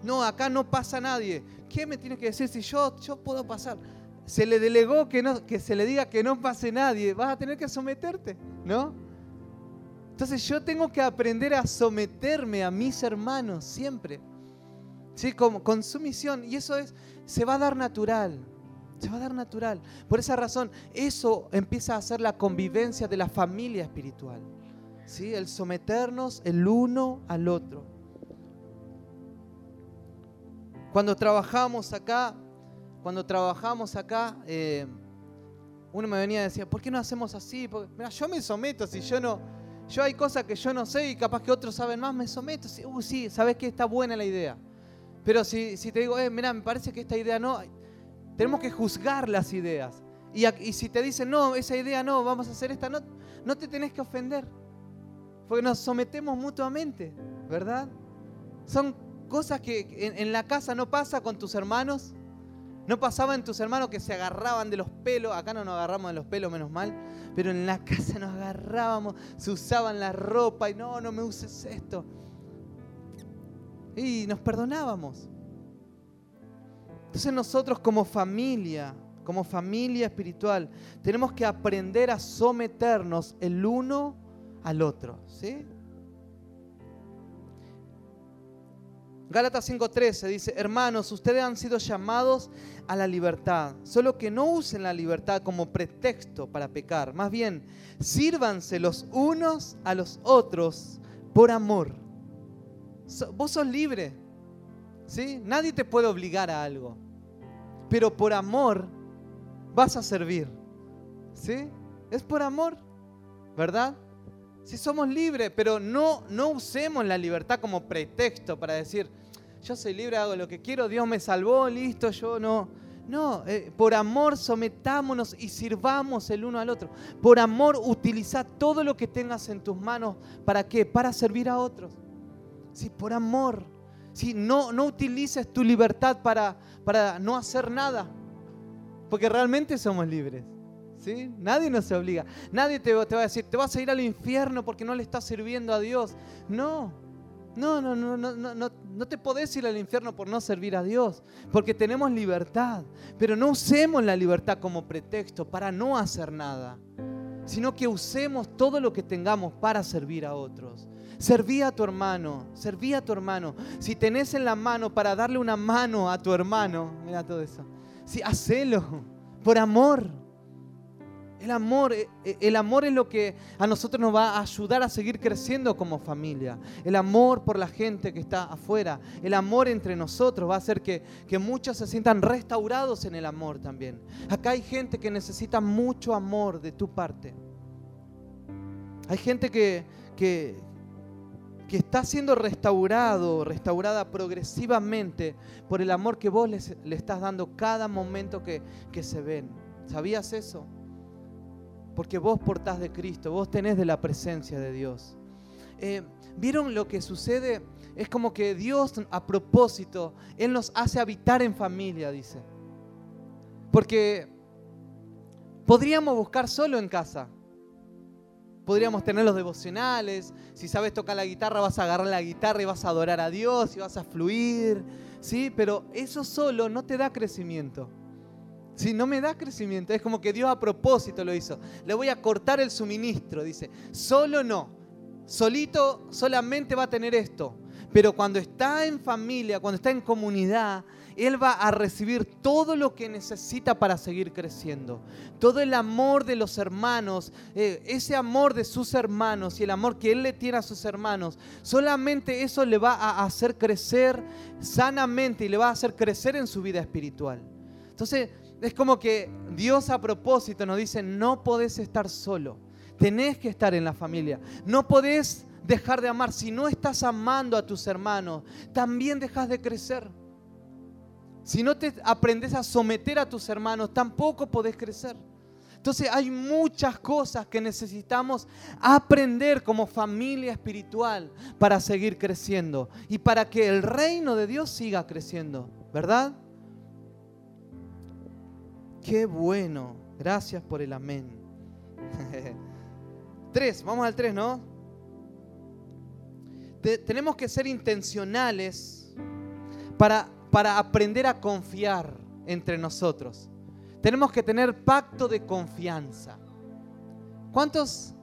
S1: no, acá no pasa nadie. ¿Qué me tiene que decir si yo, yo puedo pasar? Se le delegó que, no, que se le diga que no pase nadie. Vas a tener que someterte, ¿no? Entonces yo tengo que aprender a someterme a mis hermanos siempre. ¿Sí? Con, con sumisión. Y eso es, se va a dar natural. Se va a dar natural. Por esa razón, eso empieza a ser la convivencia de la familia espiritual. ¿Sí? El someternos el uno al otro. Cuando trabajamos acá, cuando trabajamos acá, eh, uno me venía y decía, ¿por qué no hacemos así? Mira, yo me someto, si yo no, yo hay cosas que yo no sé y capaz que otros saben más, me someto. Uh, sí, sabes que está buena la idea. Pero si, si te digo, eh, mira, me parece que esta idea no, tenemos que juzgar las ideas. Y, y, si te dicen, no, esa idea no, vamos a hacer esta, no, no te tenés que ofender. Porque nos sometemos mutuamente, ¿verdad? Son cosas que en, la casa no pasa con tus hermanos. No pasaba en tus hermanos que se agarraban de los pelos. Acá no nos agarramos de los pelos, menos mal. Pero en la casa nos agarrábamos, se usaban la ropa y no, no me uses esto. Y nos perdonábamos. Entonces nosotros como familia, como familia espiritual, tenemos que aprender a someternos el uno al otro. ¿sí? Gálatas 5:13 dice, hermanos, ustedes han sido llamados a la libertad, solo que no usen la libertad como pretexto para pecar, más bien, sírvanse los unos a los otros por amor. Vos sos libre, ¿sí? Nadie te puede obligar a algo, pero por amor vas a servir, ¿sí? Es por amor, ¿verdad? Si somos libres, pero no, no usemos la libertad como pretexto para decir, yo soy libre, hago lo que quiero, Dios me salvó, listo, yo no. No, eh, por amor sometámonos y sirvamos el uno al otro. Por amor utiliza todo lo que tengas en tus manos. ¿Para qué? Para servir a otros. Sí, por amor. Sí, no, no utilices tu libertad para, para no hacer nada. Porque realmente somos libres. ¿Sí? Nadie nos obliga. Nadie te, te, va a decir, te vas a ir al infierno porque no le estás sirviendo a Dios. No, no, no, no, no, no, no te podés ir al infierno por no servir a Dios, porque tenemos libertad. Pero no usemos la libertad como pretexto para no hacer nada, sino que usemos todo lo que tengamos para servir a otros. Serví a tu hermano, serví a tu hermano. Si tenés en la mano para darle una mano a tu hermano, mira todo eso. Sí, hacelo por amor. El amor, eh, eh, el amor es lo que a nosotros nos va a ayudar a seguir creciendo como familia. El amor por la gente que está afuera. El amor entre nosotros va a hacer que, que muchos se sientan restaurados en el amor también. Acá hay gente que necesita mucho amor de tu parte. Hay gente que, que, que está siendo restaurado, restaurada progresivamente por el amor que vos le estás dando cada momento que, que se ven. ¿Sabías eso? Porque vos portás de Cristo, vos tenés de la presencia de Dios. Eh, ¿Vieron lo que sucede? Es como que Dios a propósito, Él nos hace habitar en familia, dice. Porque podríamos buscar solo en casa. Podríamos tener los devocionales. Si sabes tocar la guitarra, vas a agarrar la guitarra y vas a adorar a Dios y vas a fluir. ¿sí? Pero eso solo no te da crecimiento. Si no me da crecimiento, es como que Dios a propósito lo hizo. Le voy a cortar el suministro, dice. Solo no. Solito solamente va a tener esto. Pero cuando está en familia, cuando está en comunidad, Él va a recibir todo lo que necesita para seguir creciendo. Todo el amor de los hermanos, eh, ese amor de sus hermanos y el amor que Él le tiene a sus hermanos, solamente eso le va a hacer crecer sanamente y le va a hacer crecer en su vida espiritual. Entonces, es como que Dios a propósito nos dice, no podés estar solo, tenés que estar en la familia, no podés dejar de amar. Si no estás amando a tus hermanos, también dejas de crecer. Si no te aprendes a someter a tus hermanos, tampoco podés crecer. Entonces hay muchas cosas que necesitamos aprender como familia espiritual para seguir creciendo y para que el reino de Dios siga creciendo, ¿verdad? Qué bueno. Gracias por el amén. tres, vamos al tres, ¿no? tenemos que ser intencionales para, para aprender a confiar entre nosotros. Tenemos que tener pacto de confianza. ¿Cuántos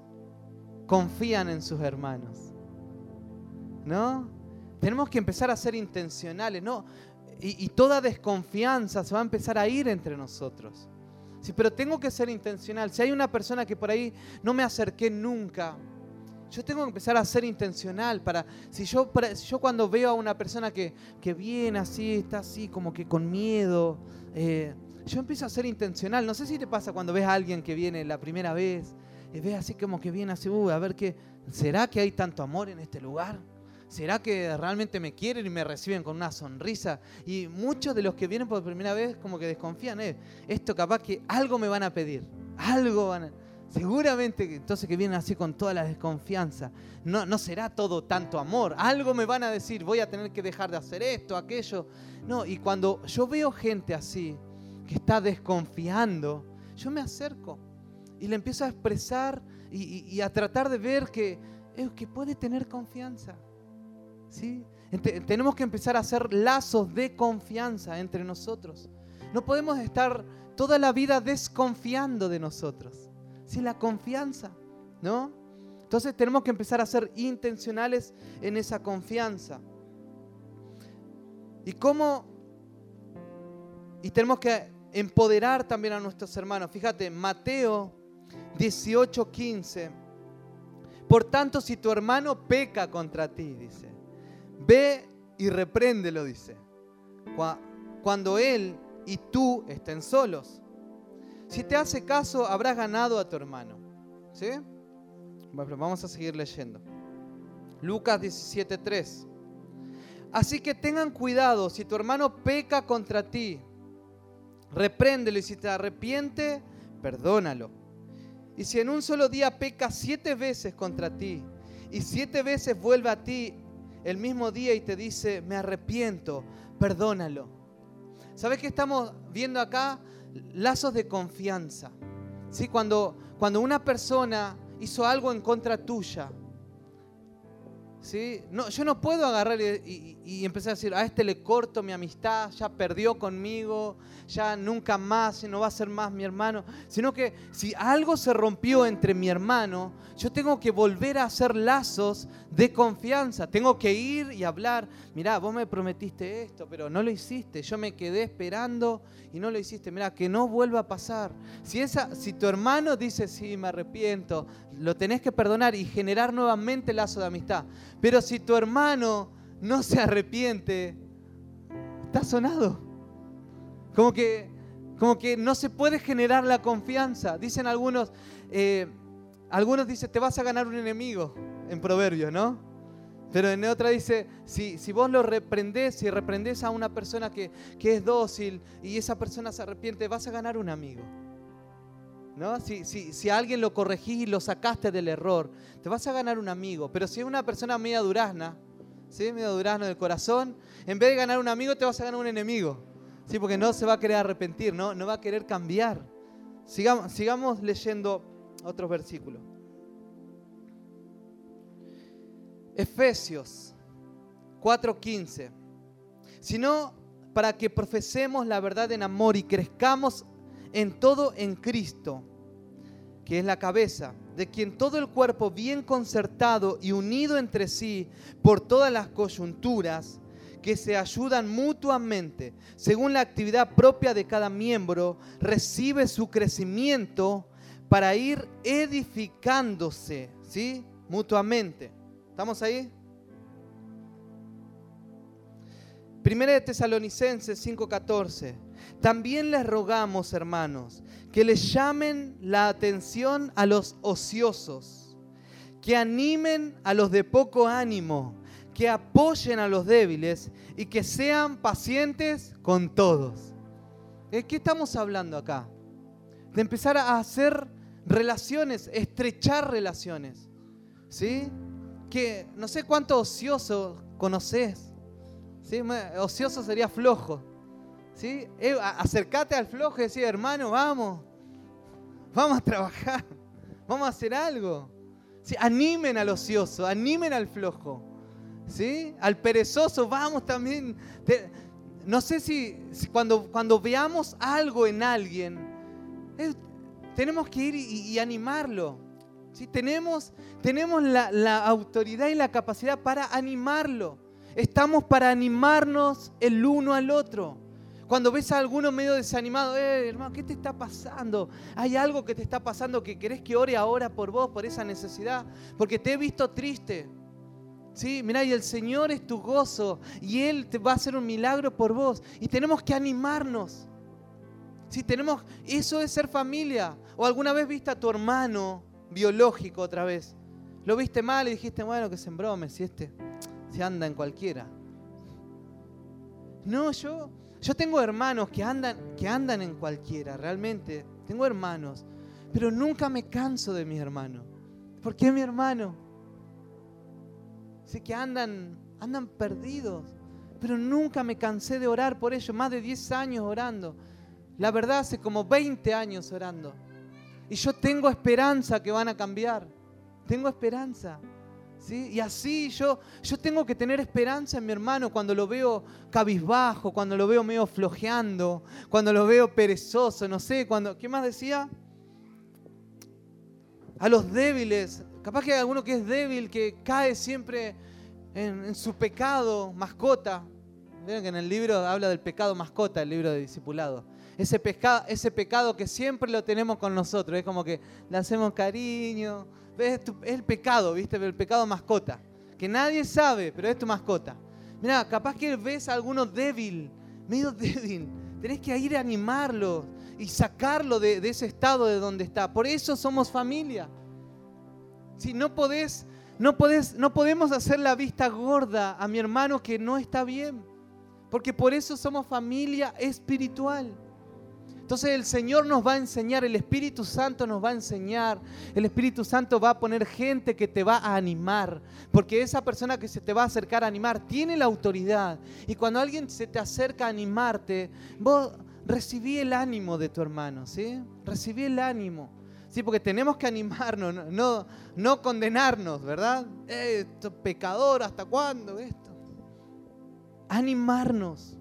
S1: confían en sus hermanos? ¿No? Tenemos que empezar a ser intencionales. No, y, toda desconfianza se va a empezar a ir entre nosotros. Sí, pero tengo que ser intencional. Si hay una persona que por ahí no me acerqué nunca, yo tengo que empezar a ser intencional para, si yo, yo cuando veo a una persona que, que, viene así, está así como que con miedo, eh, yo empiezo a ser intencional. No sé si te pasa cuando ves a alguien que viene la primera vez, y ves así como que viene así, a ver qué, ¿será que hay tanto amor en este lugar? ¿Será que realmente me quieren y me reciben con una sonrisa? Y muchos de los que vienen por primera vez como que desconfían, eh, esto capaz que algo me van a pedir, algo van a... Seguramente entonces que vienen así con toda la desconfianza. No, no será todo tanto amor. Algo me van a decir, voy a tener que dejar de hacer esto, aquello. No, y cuando yo veo gente así, que está desconfiando, yo me acerco y le empiezo a expresar y, a tratar de ver que, eh, que puede tener confianza Tenemos que empezar a hacer lazos de confianza entre nosotros. No podemos estar toda la vida desconfiando de nosotros. ¿Sí? La confianza, ¿no? Entonces tenemos que empezar a ser intencionales en esa confianza. Y cómo... Y tenemos que empoderar también a nuestros hermanos. Fíjate, Mateo 18, 15. Por tanto, si tu hermano peca contra ti, dice, ve y repréndelo, dice, cuando él y tú estén solos. Si te hace caso, habrás ganado a tu hermano. ¿Sí? Bueno, vamos a seguir leyendo. Lucas 17:3. Así que tengan cuidado, si tu hermano peca contra ti, repréndelo y si te arrepiente, perdónalo. Y si en un solo día peca siete veces contra ti y siete veces vuelve a ti el mismo día y te dice, me arrepiento, perdónalo. ¿Sabes qué estamos viendo acá? Lazos de confianza. ¿Sí? Cuando, cuando una persona hizo algo en contra tuya, No, yo no puedo agarrar y, y, empezar a decir, a este le corto mi amistad, ya perdió conmigo, ya nunca más, no va a ser más mi hermano. Sino que si algo se rompió entre mi hermano, yo tengo que volver a hacer lazos de confianza. Tengo que ir y hablar, mirá, vos me prometiste esto, pero no lo hiciste. Yo me quedé esperando y no lo hiciste. Mirá, que no vuelva a pasar. Si, esa, si tu hermano dice, sí, me arrepiento, lo tenés que perdonar y generar nuevamente lazo de amistad. Pero si tu hermano no se arrepiente, está sonado. Como que, como que no se puede generar la confianza. Dicen algunos, eh, algunos dicen, te vas a ganar un enemigo en proverbio, ¿no? Pero en otra dice, si, si vos lo reprendés, si reprendés a una persona que, que, es dócil y esa persona se arrepiente, vas a ganar un amigo. ¿No? Si, si, si a alguien lo corregís y lo sacaste del error, te vas a ganar un amigo. Pero si es una persona media durazna, ¿sí? media durazno del corazón, en vez de ganar un amigo, te vas a ganar un enemigo. ¿Sí? Porque no se va a querer arrepentir, no, no va a querer cambiar. Sigamos, sigamos leyendo otros versículos. Efesios 4:15. Sino para que profesemos la verdad en amor y crezcamos en todo en Cristo, que es la cabeza, de quien todo el cuerpo bien concertado y unido entre sí por todas las coyunturas, que se ayudan mutuamente según la actividad propia de cada miembro, recibe su crecimiento para ir edificándose, ¿sí? Mutuamente. ¿Estamos ahí? Primera de Tesalonicenses 5:14. También les rogamos, hermanos, que les llamen la atención a los ociosos, que animen a los de poco ánimo, que apoyen a los débiles y que sean pacientes con todos. ¿De qué estamos hablando acá? De empezar a hacer relaciones, estrechar relaciones. ¿Sí? Que no sé cuánto ocioso conoces. ¿Sí? Ocioso sería flojo. ¿Sí? Eh, acércate al flojo y decir, hermano, vamos. Vamos a trabajar. Vamos a hacer algo. ¿Sí? Animen al ocioso, animen al flojo. Al perezoso, vamos también. no sé si, cuando, cuando veamos algo en alguien, eh, tenemos que ir y, animarlo. ¿sí? Tenemos, tenemos la autoridad y la capacidad para animarlo. Estamos para animarnos el uno al otro. Cuando ves a alguno medio desanimado, eh, hermano, ¿qué te está pasando? ¿Hay algo que te está pasando que querés que ore ahora por vos, por esa necesidad? Porque te he visto triste. Sí, mira, y el Señor es tu gozo y Él te va a hacer un milagro por vos. Y tenemos que animarnos. Si tenemos, eso es ser familia. O alguna vez viste a tu hermano biológico otra vez. Lo viste mal y dijiste, bueno, que se embrome, si este se anda en cualquiera. No, yo, yo tengo hermanos que andan, que andan en cualquiera, realmente. Tengo hermanos, pero nunca me canso de mis hermanos. ¿Por qué mi hermano? Sé que andan, andan perdidos, pero nunca me cansé de orar por ellos, más de 10 años orando. La verdad, hace como 20 años orando. Y yo tengo esperanza que van a cambiar. Tengo esperanza. Y así yo, yo tengo que tener esperanza en mi hermano cuando lo veo cabizbajo, cuando lo veo medio flojeando, cuando lo veo perezoso, no sé, cuando... ¿Qué más decía? A los débiles. Capaz que hay alguno que es débil, que cae siempre en, su pecado, mascota. Vieron que en el libro habla del pecado mascota, el libro de discipulado. Ese, pecado, ese pecado que siempre lo tenemos con nosotros. Es como que le hacemos cariño. Es, el pecado, ¿viste? El pecado mascota. Que nadie sabe, pero es tu mascota. Mira, capaz que ves a alguno débil, medio débil. Tenés que ir a animarlo y sacarlo de, ese estado de donde está. Por eso somos familia. Si no podés, no podés, no podemos hacer la vista gorda a mi hermano que no está bien. Porque por eso somos familia espiritual. Entonces el Señor nos va a enseñar, el Espíritu Santo nos va a enseñar, el Espíritu Santo va a poner gente que te va a animar, porque esa persona que se te va a acercar a animar tiene la autoridad. Y cuando alguien se te acerca a animarte, vos recibí el ánimo de tu hermano, ¿sí? Recibí el ánimo. Sí, porque tenemos que animarnos, no, no condenarnos, ¿verdad? Esto pecador, ¿hasta cuándo esto? Animarnos.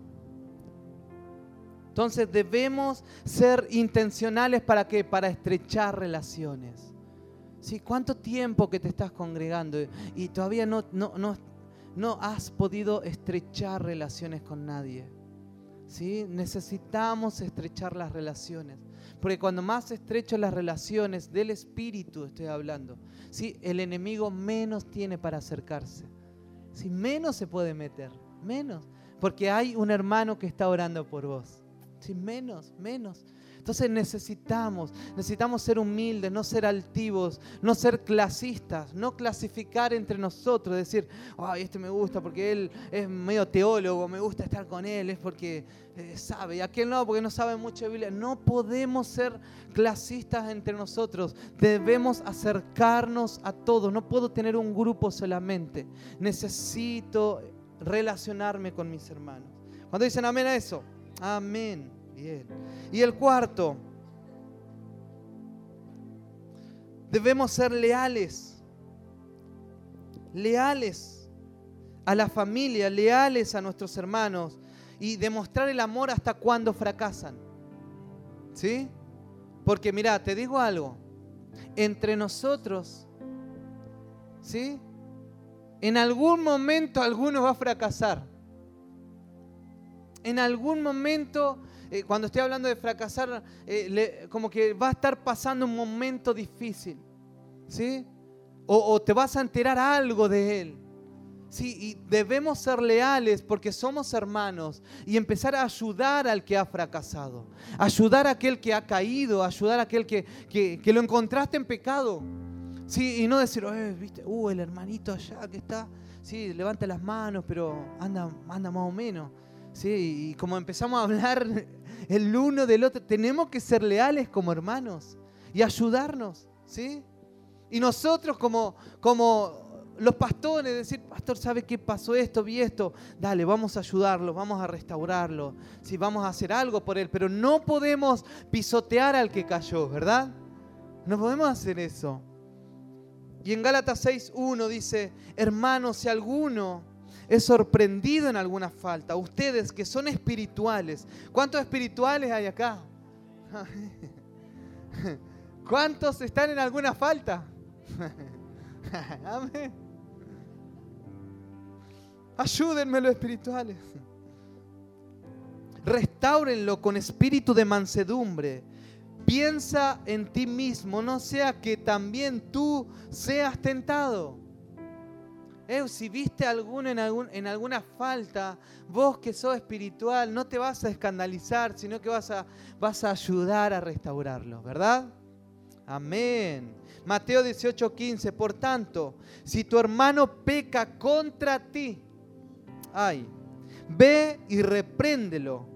S1: Entonces debemos ser intencionales para qué? Para estrechar relaciones. ¿Sí? ¿Cuánto tiempo que te estás congregando y todavía no, no, no, no has podido estrechar relaciones con nadie? ¿Sí? Necesitamos estrechar las relaciones. Porque cuando más estrecho las relaciones del espíritu estoy hablando, ¿sí? el enemigo menos tiene para acercarse. ¿Sí? Menos se puede meter, menos. Porque hay un hermano que está orando por vos. ¿Sí? Menos, menos. Entonces necesitamos, necesitamos ser humildes, no ser altivos, no ser clasistas, no clasificar entre nosotros, decir, ay, este me gusta porque él es medio teólogo, me gusta estar con él, es porque eh, sabe, y aquel no, porque no sabe mucho de Biblia. No podemos ser clasistas entre nosotros, debemos acercarnos a todos, no puedo tener un grupo solamente, necesito relacionarme con mis hermanos. Cuando dicen amén a eso, amén. Y el cuarto, debemos ser leales. Leales a la familia, leales a nuestros hermanos y demostrar el amor hasta cuando fracasan. ¿Sí? Porque mira, te digo algo. Entre nosotros, ¿sí? En algún momento alguno va a fracasar. En algún momento eh, cuando estoy hablando de fracasar, eh, como que va a estar pasando un momento difícil, ¿sí? O, te vas a enterar algo de él. Sí, y debemos ser leales porque somos hermanos y empezar a ayudar al que ha fracasado, ayudar a aquel que ha caído, ayudar a aquel que, que, lo encontraste en pecado. Sí, y no decir, eh, viste, uh, el hermanito allá que está, sí, levanta las manos, pero anda, anda más o menos. Sí, y como empezamos a hablar el uno del otro, tenemos que ser leales como hermanos y ayudarnos, ¿sí? Y nosotros como, como los pastores, decir, pastor, ¿sabe qué pasó esto? Vi esto. Dale, vamos a ayudarlo, vamos a restaurarlo, sí, vamos a hacer algo por él, pero no podemos pisotear al que cayó, ¿verdad? No podemos hacer eso. Y en Gálatas 6.1 dice, hermanos, si alguno es sorprendido en alguna falta. Ustedes que son espirituales. ¿Cuántos espirituales hay acá? ¿Cuántos están en alguna falta? Amén. Ayúdenme los espirituales. Restáurenlo con espíritu de mansedumbre. Piensa en ti mismo, no sea que también tú seas tentado. Eh, si viste alguno en, alguna falta, vos que sos espiritual, no te vas a escandalizar, sino que vas a, vas a ayudar a restaurarlo, ¿verdad? Amén. Mateo 18, 15. Por tanto, si tu hermano peca contra ti, ay, ve y repréndelo.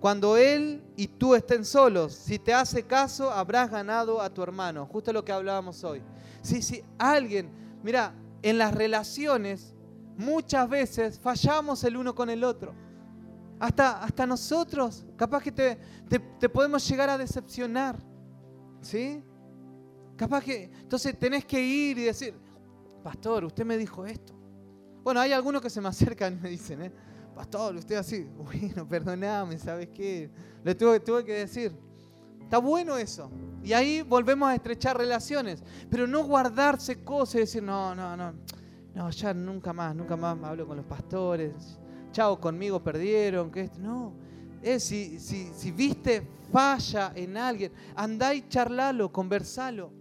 S1: Cuando él y tú estén solos, si te hace caso, habrás ganado a tu hermano. Justo lo que hablábamos hoy. Si, si alguien, mira, en las relaciones muchas veces fallamos el uno con el otro. Hasta, hasta nosotros, capaz que te, te, podemos llegar a decepcionar. ¿Sí? Capaz que, entonces tenés que ir y decir, pastor, usted me dijo esto. Bueno, hay algunos que se me acercan y me dicen, ¿eh? pastor, usted así, bueno, perdoname, ¿sabes qué? Le tuve, tuve que decir, Está bueno eso. Y ahí volvemos a estrechar relaciones. Pero no guardarse cosas y decir, no, no, no. No, ya nunca más, nunca más hablo con los pastores. chao, conmigo perdieron, que no. Es, si, si, si viste falla en alguien, andá y charlalo, conversalo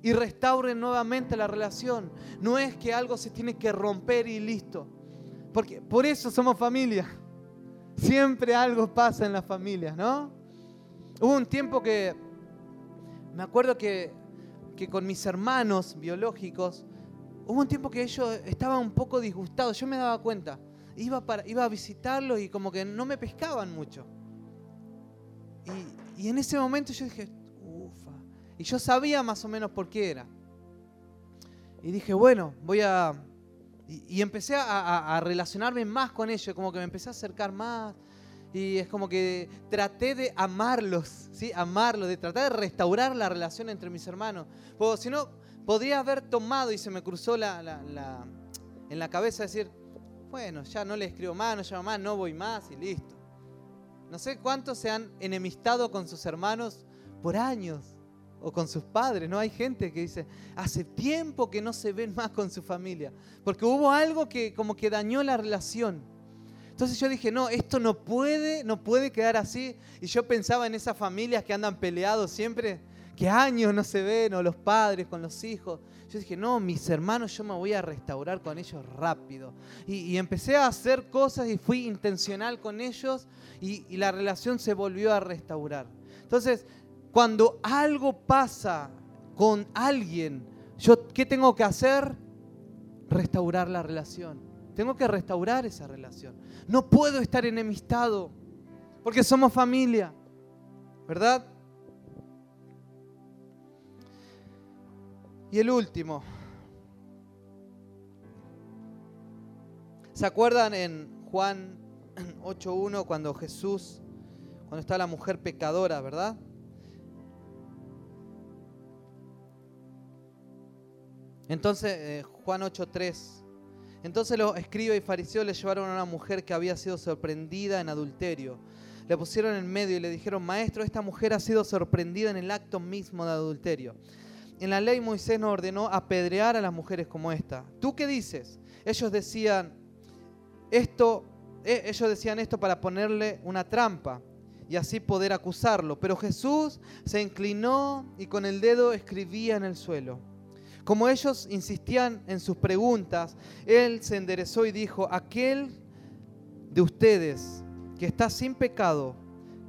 S1: y restauren nuevamente la relación. No es que algo se tiene que romper y listo. Porque por eso somos familia. Siempre algo pasa en las familias, ¿no? Hubo un tiempo que me acuerdo que, que con mis hermanos biológicos, hubo un tiempo que ellos estaban un poco disgustados, yo me daba cuenta. Iba, para, iba a visitarlos y como que no me pescaban mucho. Y, y en ese momento yo dije, ufa. Y yo sabía más o menos por qué era. Y dije, bueno, voy a... Y, empecé a, a, relacionarme más con ellos, como que me empecé a acercar más. Y es como que traté de amarlos, ¿sí? Amarlos, de tratar de restaurar la relación entre mis hermanos. Porque si no, podría haber tomado y se me cruzó la, la, en la cabeza decir, bueno, ya no le escribo más, no llamo más, no voy más y listo. No sé cuántos se han enemistado con sus hermanos por años o con sus padres, ¿no? Hay gente que dice, hace tiempo que no se ven más con su familia, porque hubo algo que como que dañó la relación. Entonces yo dije, no, esto no puede, no puede quedar así. Y yo pensaba en esas familias que andan peleados siempre, que años no se ven, o los padres con los hijos. Yo dije, no, mis hermanos, yo me voy a restaurar con ellos rápido. Y, empecé a hacer cosas y fui intencional con ellos y, y la relación se volvió a restaurar. Entonces, cuando algo pasa con alguien, yo, ¿qué tengo que hacer? Restaurar la relación. Tengo que restaurar esa relación. No puedo estar enemistado porque somos familia, ¿verdad? Y el último. ¿Se acuerdan en Juan 8.1 cuando Jesús, cuando está la mujer pecadora, ¿verdad? Entonces, eh, Juan 8.3 entonces los escribas y fariseos le llevaron a una mujer que había sido sorprendida en adulterio. Le pusieron en medio y le dijeron, maestro, esta mujer ha sido sorprendida en el acto mismo de adulterio. En la ley Moisés nos ordenó apedrear a las mujeres como esta. ¿Tú qué dices? Ellos decían esto, eh, ellos decían esto para ponerle una trampa y así poder acusarlo. Pero Jesús se inclinó y con el dedo escribía en el suelo. Como ellos insistían en sus preguntas, él se enderezó y dijo, aquel de ustedes que está sin pecado,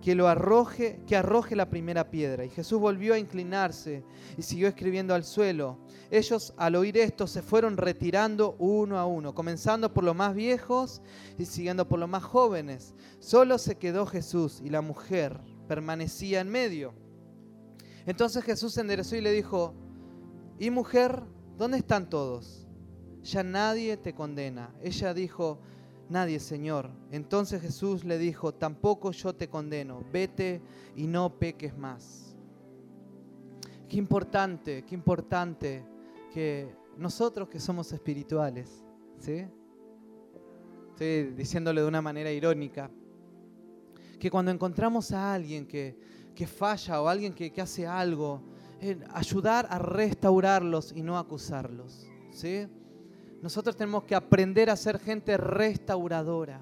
S1: que lo arroje, que arroje la primera piedra. Y Jesús volvió a inclinarse y siguió escribiendo al suelo. Ellos al oír esto se fueron retirando uno a uno, comenzando por los más viejos y siguiendo por los más jóvenes. Solo se quedó Jesús y la mujer permanecía en medio. Entonces Jesús se enderezó y le dijo, y mujer, ¿dónde están todos? Ya nadie te condena. Ella dijo, nadie, Señor. Entonces Jesús le dijo, tampoco yo te condeno. Vete y no peques más. Qué importante, qué importante que nosotros que somos espirituales, ¿sí? Estoy de una manera irónica, que cuando encontramos a alguien que, falla o alguien que, que hace algo, ayudar a restaurarlos y no acusarlos. ¿sí? Nosotros tenemos que aprender a ser gente restauradora.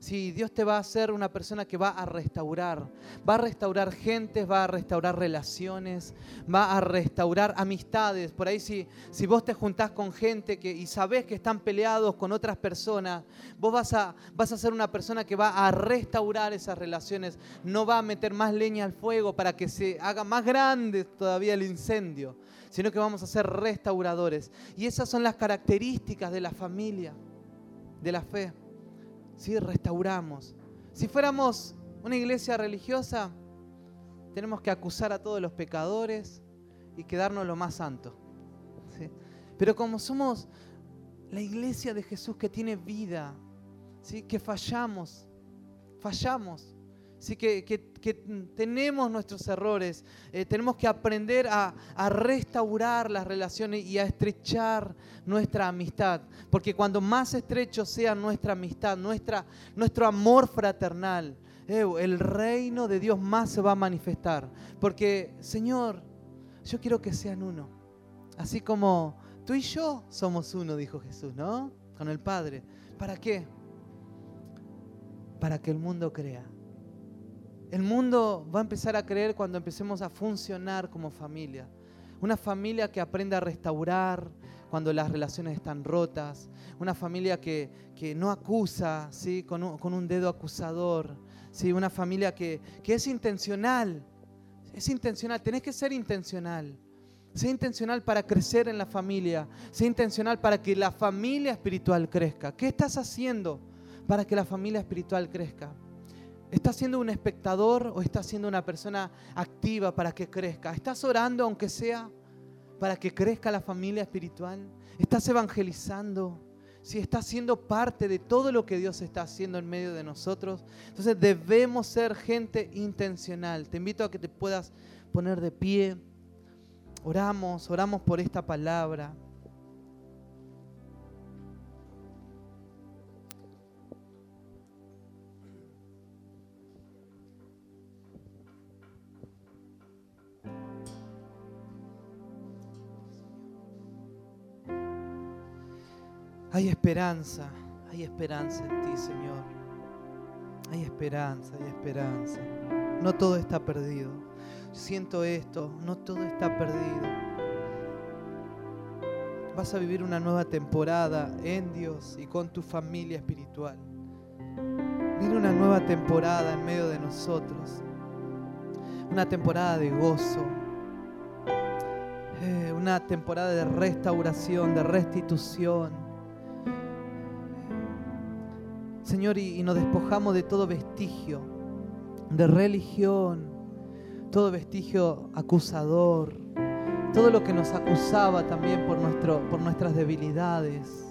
S1: Si Dios te va a hacer una persona que va a restaurar, va a restaurar gentes, va a restaurar relaciones, va a restaurar amistades. Por ahí si, si vos te juntás con gente que, y sabés que están peleados con otras personas, vos vas a, vas a ser una persona que va a restaurar esas relaciones, no va a meter más leña al fuego para que se haga más grande todavía el incendio, sino que vamos a ser restauradores. Y esas son las características de la familia, de la fe. ¿Sí? restauramos. Si fuéramos una iglesia religiosa, tenemos que acusar a todos los pecadores y quedarnos lo más santo. Pero como somos la iglesia de Jesús que tiene vida, ¿sí? que fallamos, fallamos, ¿sí? que, tenemos nuestros errores, eh, tenemos que aprender a, restaurar las relaciones y a estrechar nuestra amistad. Porque cuando más estrecho sea nuestra amistad, nuestra, nuestro amor fraternal, eh, el reino de Dios más se va a manifestar. Porque, Señor, yo quiero que sean uno. Así como tú y yo somos uno, dijo Jesús, ¿no? Con el Padre. ¿Para qué? para que el mundo crea. El mundo va a empezar a creer cuando empecemos a funcionar como familia. Una familia que aprende a restaurar cuando las relaciones están rotas. Una familia que, no acusa ¿sí? con, un, dedo acusador. ¿sí? Una familia que, que es intencional. Es intencional. Tenés que ser intencional. Sea intencional para crecer en la familia. Sea intencional para que la familia espiritual crezca. ¿Qué estás haciendo para que la familia espiritual crezca? ¿Estás siendo un espectador o estás siendo una persona activa para que crezca? ¿Estás orando aunque sea para que crezca la familia espiritual? ¿Estás evangelizando? Si estás siendo parte de todo lo que Dios está haciendo en medio de nosotros, entonces debemos ser gente intencional. Te invito a que te puedas poner de pie. Oramos, oramos por esta palabra. Hay esperanza, hay esperanza en ti, Señor. Hay esperanza, hay esperanza. No todo está perdido. Siento esto, no todo está perdido. Vas a vivir una nueva temporada en Dios y con tu familia espiritual. Viene una nueva temporada en medio de nosotros. Una temporada de gozo. Eh, una temporada de restauración, de restitución Señor, y, nos despojamos de todo vestigio de religión, todo vestigio acusador, todo lo que nos acusaba también por, nuestro, por nuestras debilidades.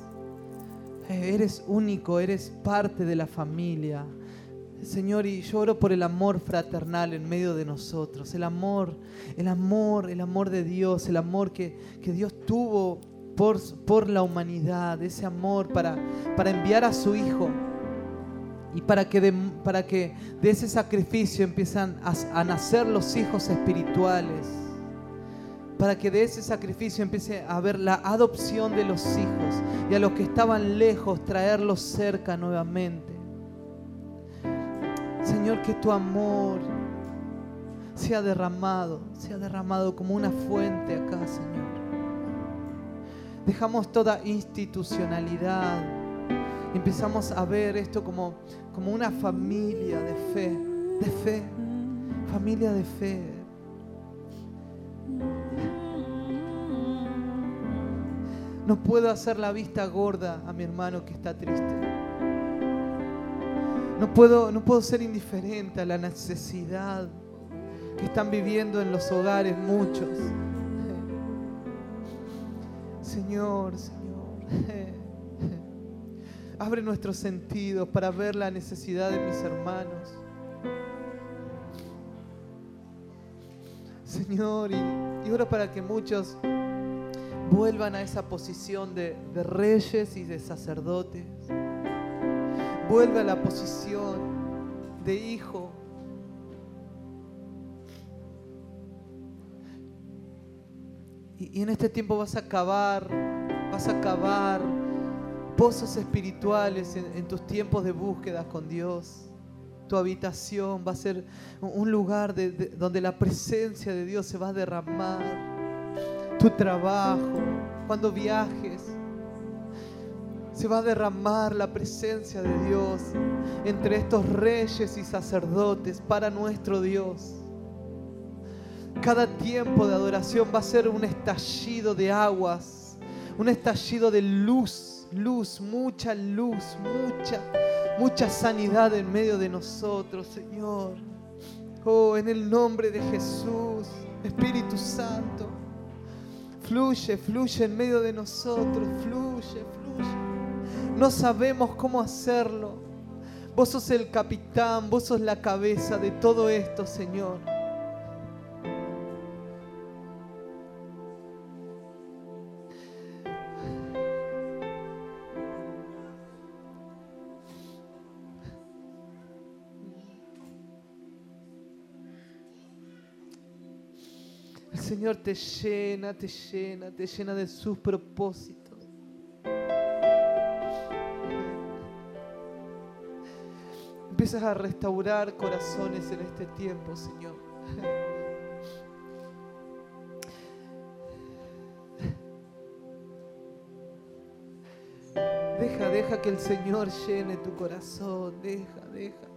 S1: Eh, eres único, eres parte de la familia. Señor, y yo oro por el amor fraternal en medio de nosotros, el amor, el amor, el amor de Dios, el amor que, Dios tuvo por, por, la humanidad, ese amor para, para enviar a su Hijo y para que, de, para que de ese sacrificio empiezan a, nacer los hijos espirituales. Para que de ese sacrificio empiece a haber la adopción de los hijos y a los que estaban lejos traerlos cerca nuevamente. Señor, que tu amor sea derramado, sea derramado como una fuente acá, Señor. Dejamos toda institucionalidad, empezamos a ver esto como, como una familia de fe, de fe, familia de fe. No puedo hacer la vista gorda a mi hermano que está triste. No puedo, no puedo ser indiferente a la necesidad que están viviendo en los hogares muchos. Señor, Señor. Abre nuestros sentidos para ver la necesidad de mis hermanos. Señor, y, oro para que muchos vuelvan a esa posición de, reyes y de sacerdotes. Vuelve a la posición de hijo. Y, y en este tiempo vas a acabar, vas a acabar pozos espirituales en, tus tiempos de búsqueda con Dios. Tu habitación va a ser un lugar donde la presencia de Dios se va a derramar. Tu trabajo, cuando viajes, se va a derramar la presencia de Dios entre estos reyes y sacerdotes para nuestro Dios. Cada tiempo de adoración va a ser un estallido de aguas, un estallido de luz luz, mucha luz, mucha, mucha sanidad en medio de nosotros, Señor. Oh, en el nombre de Jesús, Espíritu Santo, fluye, fluye en medio de nosotros, fluye, fluye. No sabemos cómo hacerlo. Vos sos el capitán, vos sos la cabeza de todo esto, Señor. Señor te llena, te llena, te llena de sus propósitos. empiezas a restaurar corazones en este tiempo, Señor. Deja, deja que el Señor llene tu corazón. Deja, deja.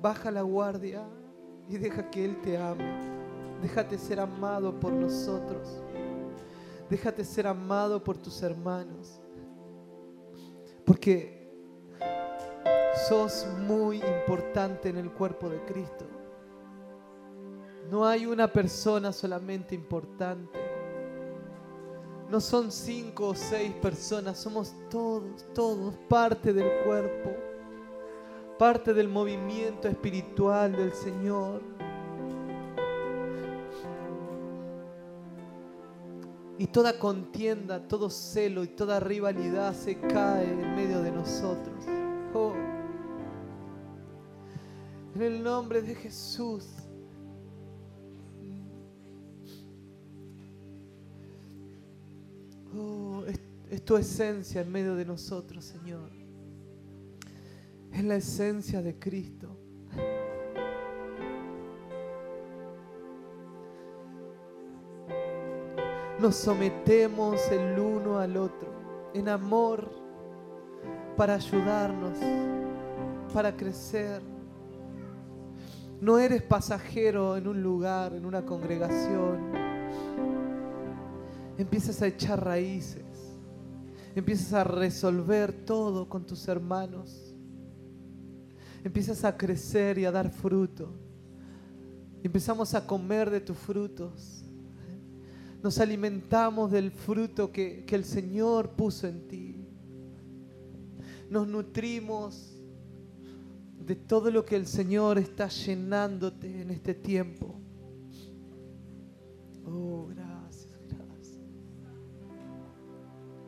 S1: Baja la guardia y deja que Él te ame. Déjate ser amado por nosotros. Déjate ser amado por tus hermanos. Porque sos muy importante en el cuerpo de Cristo. No hay una persona solamente importante. No son cinco o seis personas, somos todos, todos parte del cuerpo, parte del movimiento espiritual del Señor. Y toda contienda, todo celo y toda rivalidad se cae en medio de nosotros. Oh. En el nombre de Jesús. Oh, es, tu esencia en medio de nosotros, Señor. Es la esencia de Cristo. Nos sometemos el uno al otro en amor para ayudarnos, para crecer. No eres pasajero en un lugar, en una congregación empiezas a echar raíces, empiezas a resolver todo con tus hermanos, empiezas a crecer y a dar fruto. Empezamos a comer de tus frutos. Nos alimentamos del fruto que, que el Señor puso en ti. Nos nutrimos de todo lo que el Señor está llenándote en este tiempo. Oh, gracias.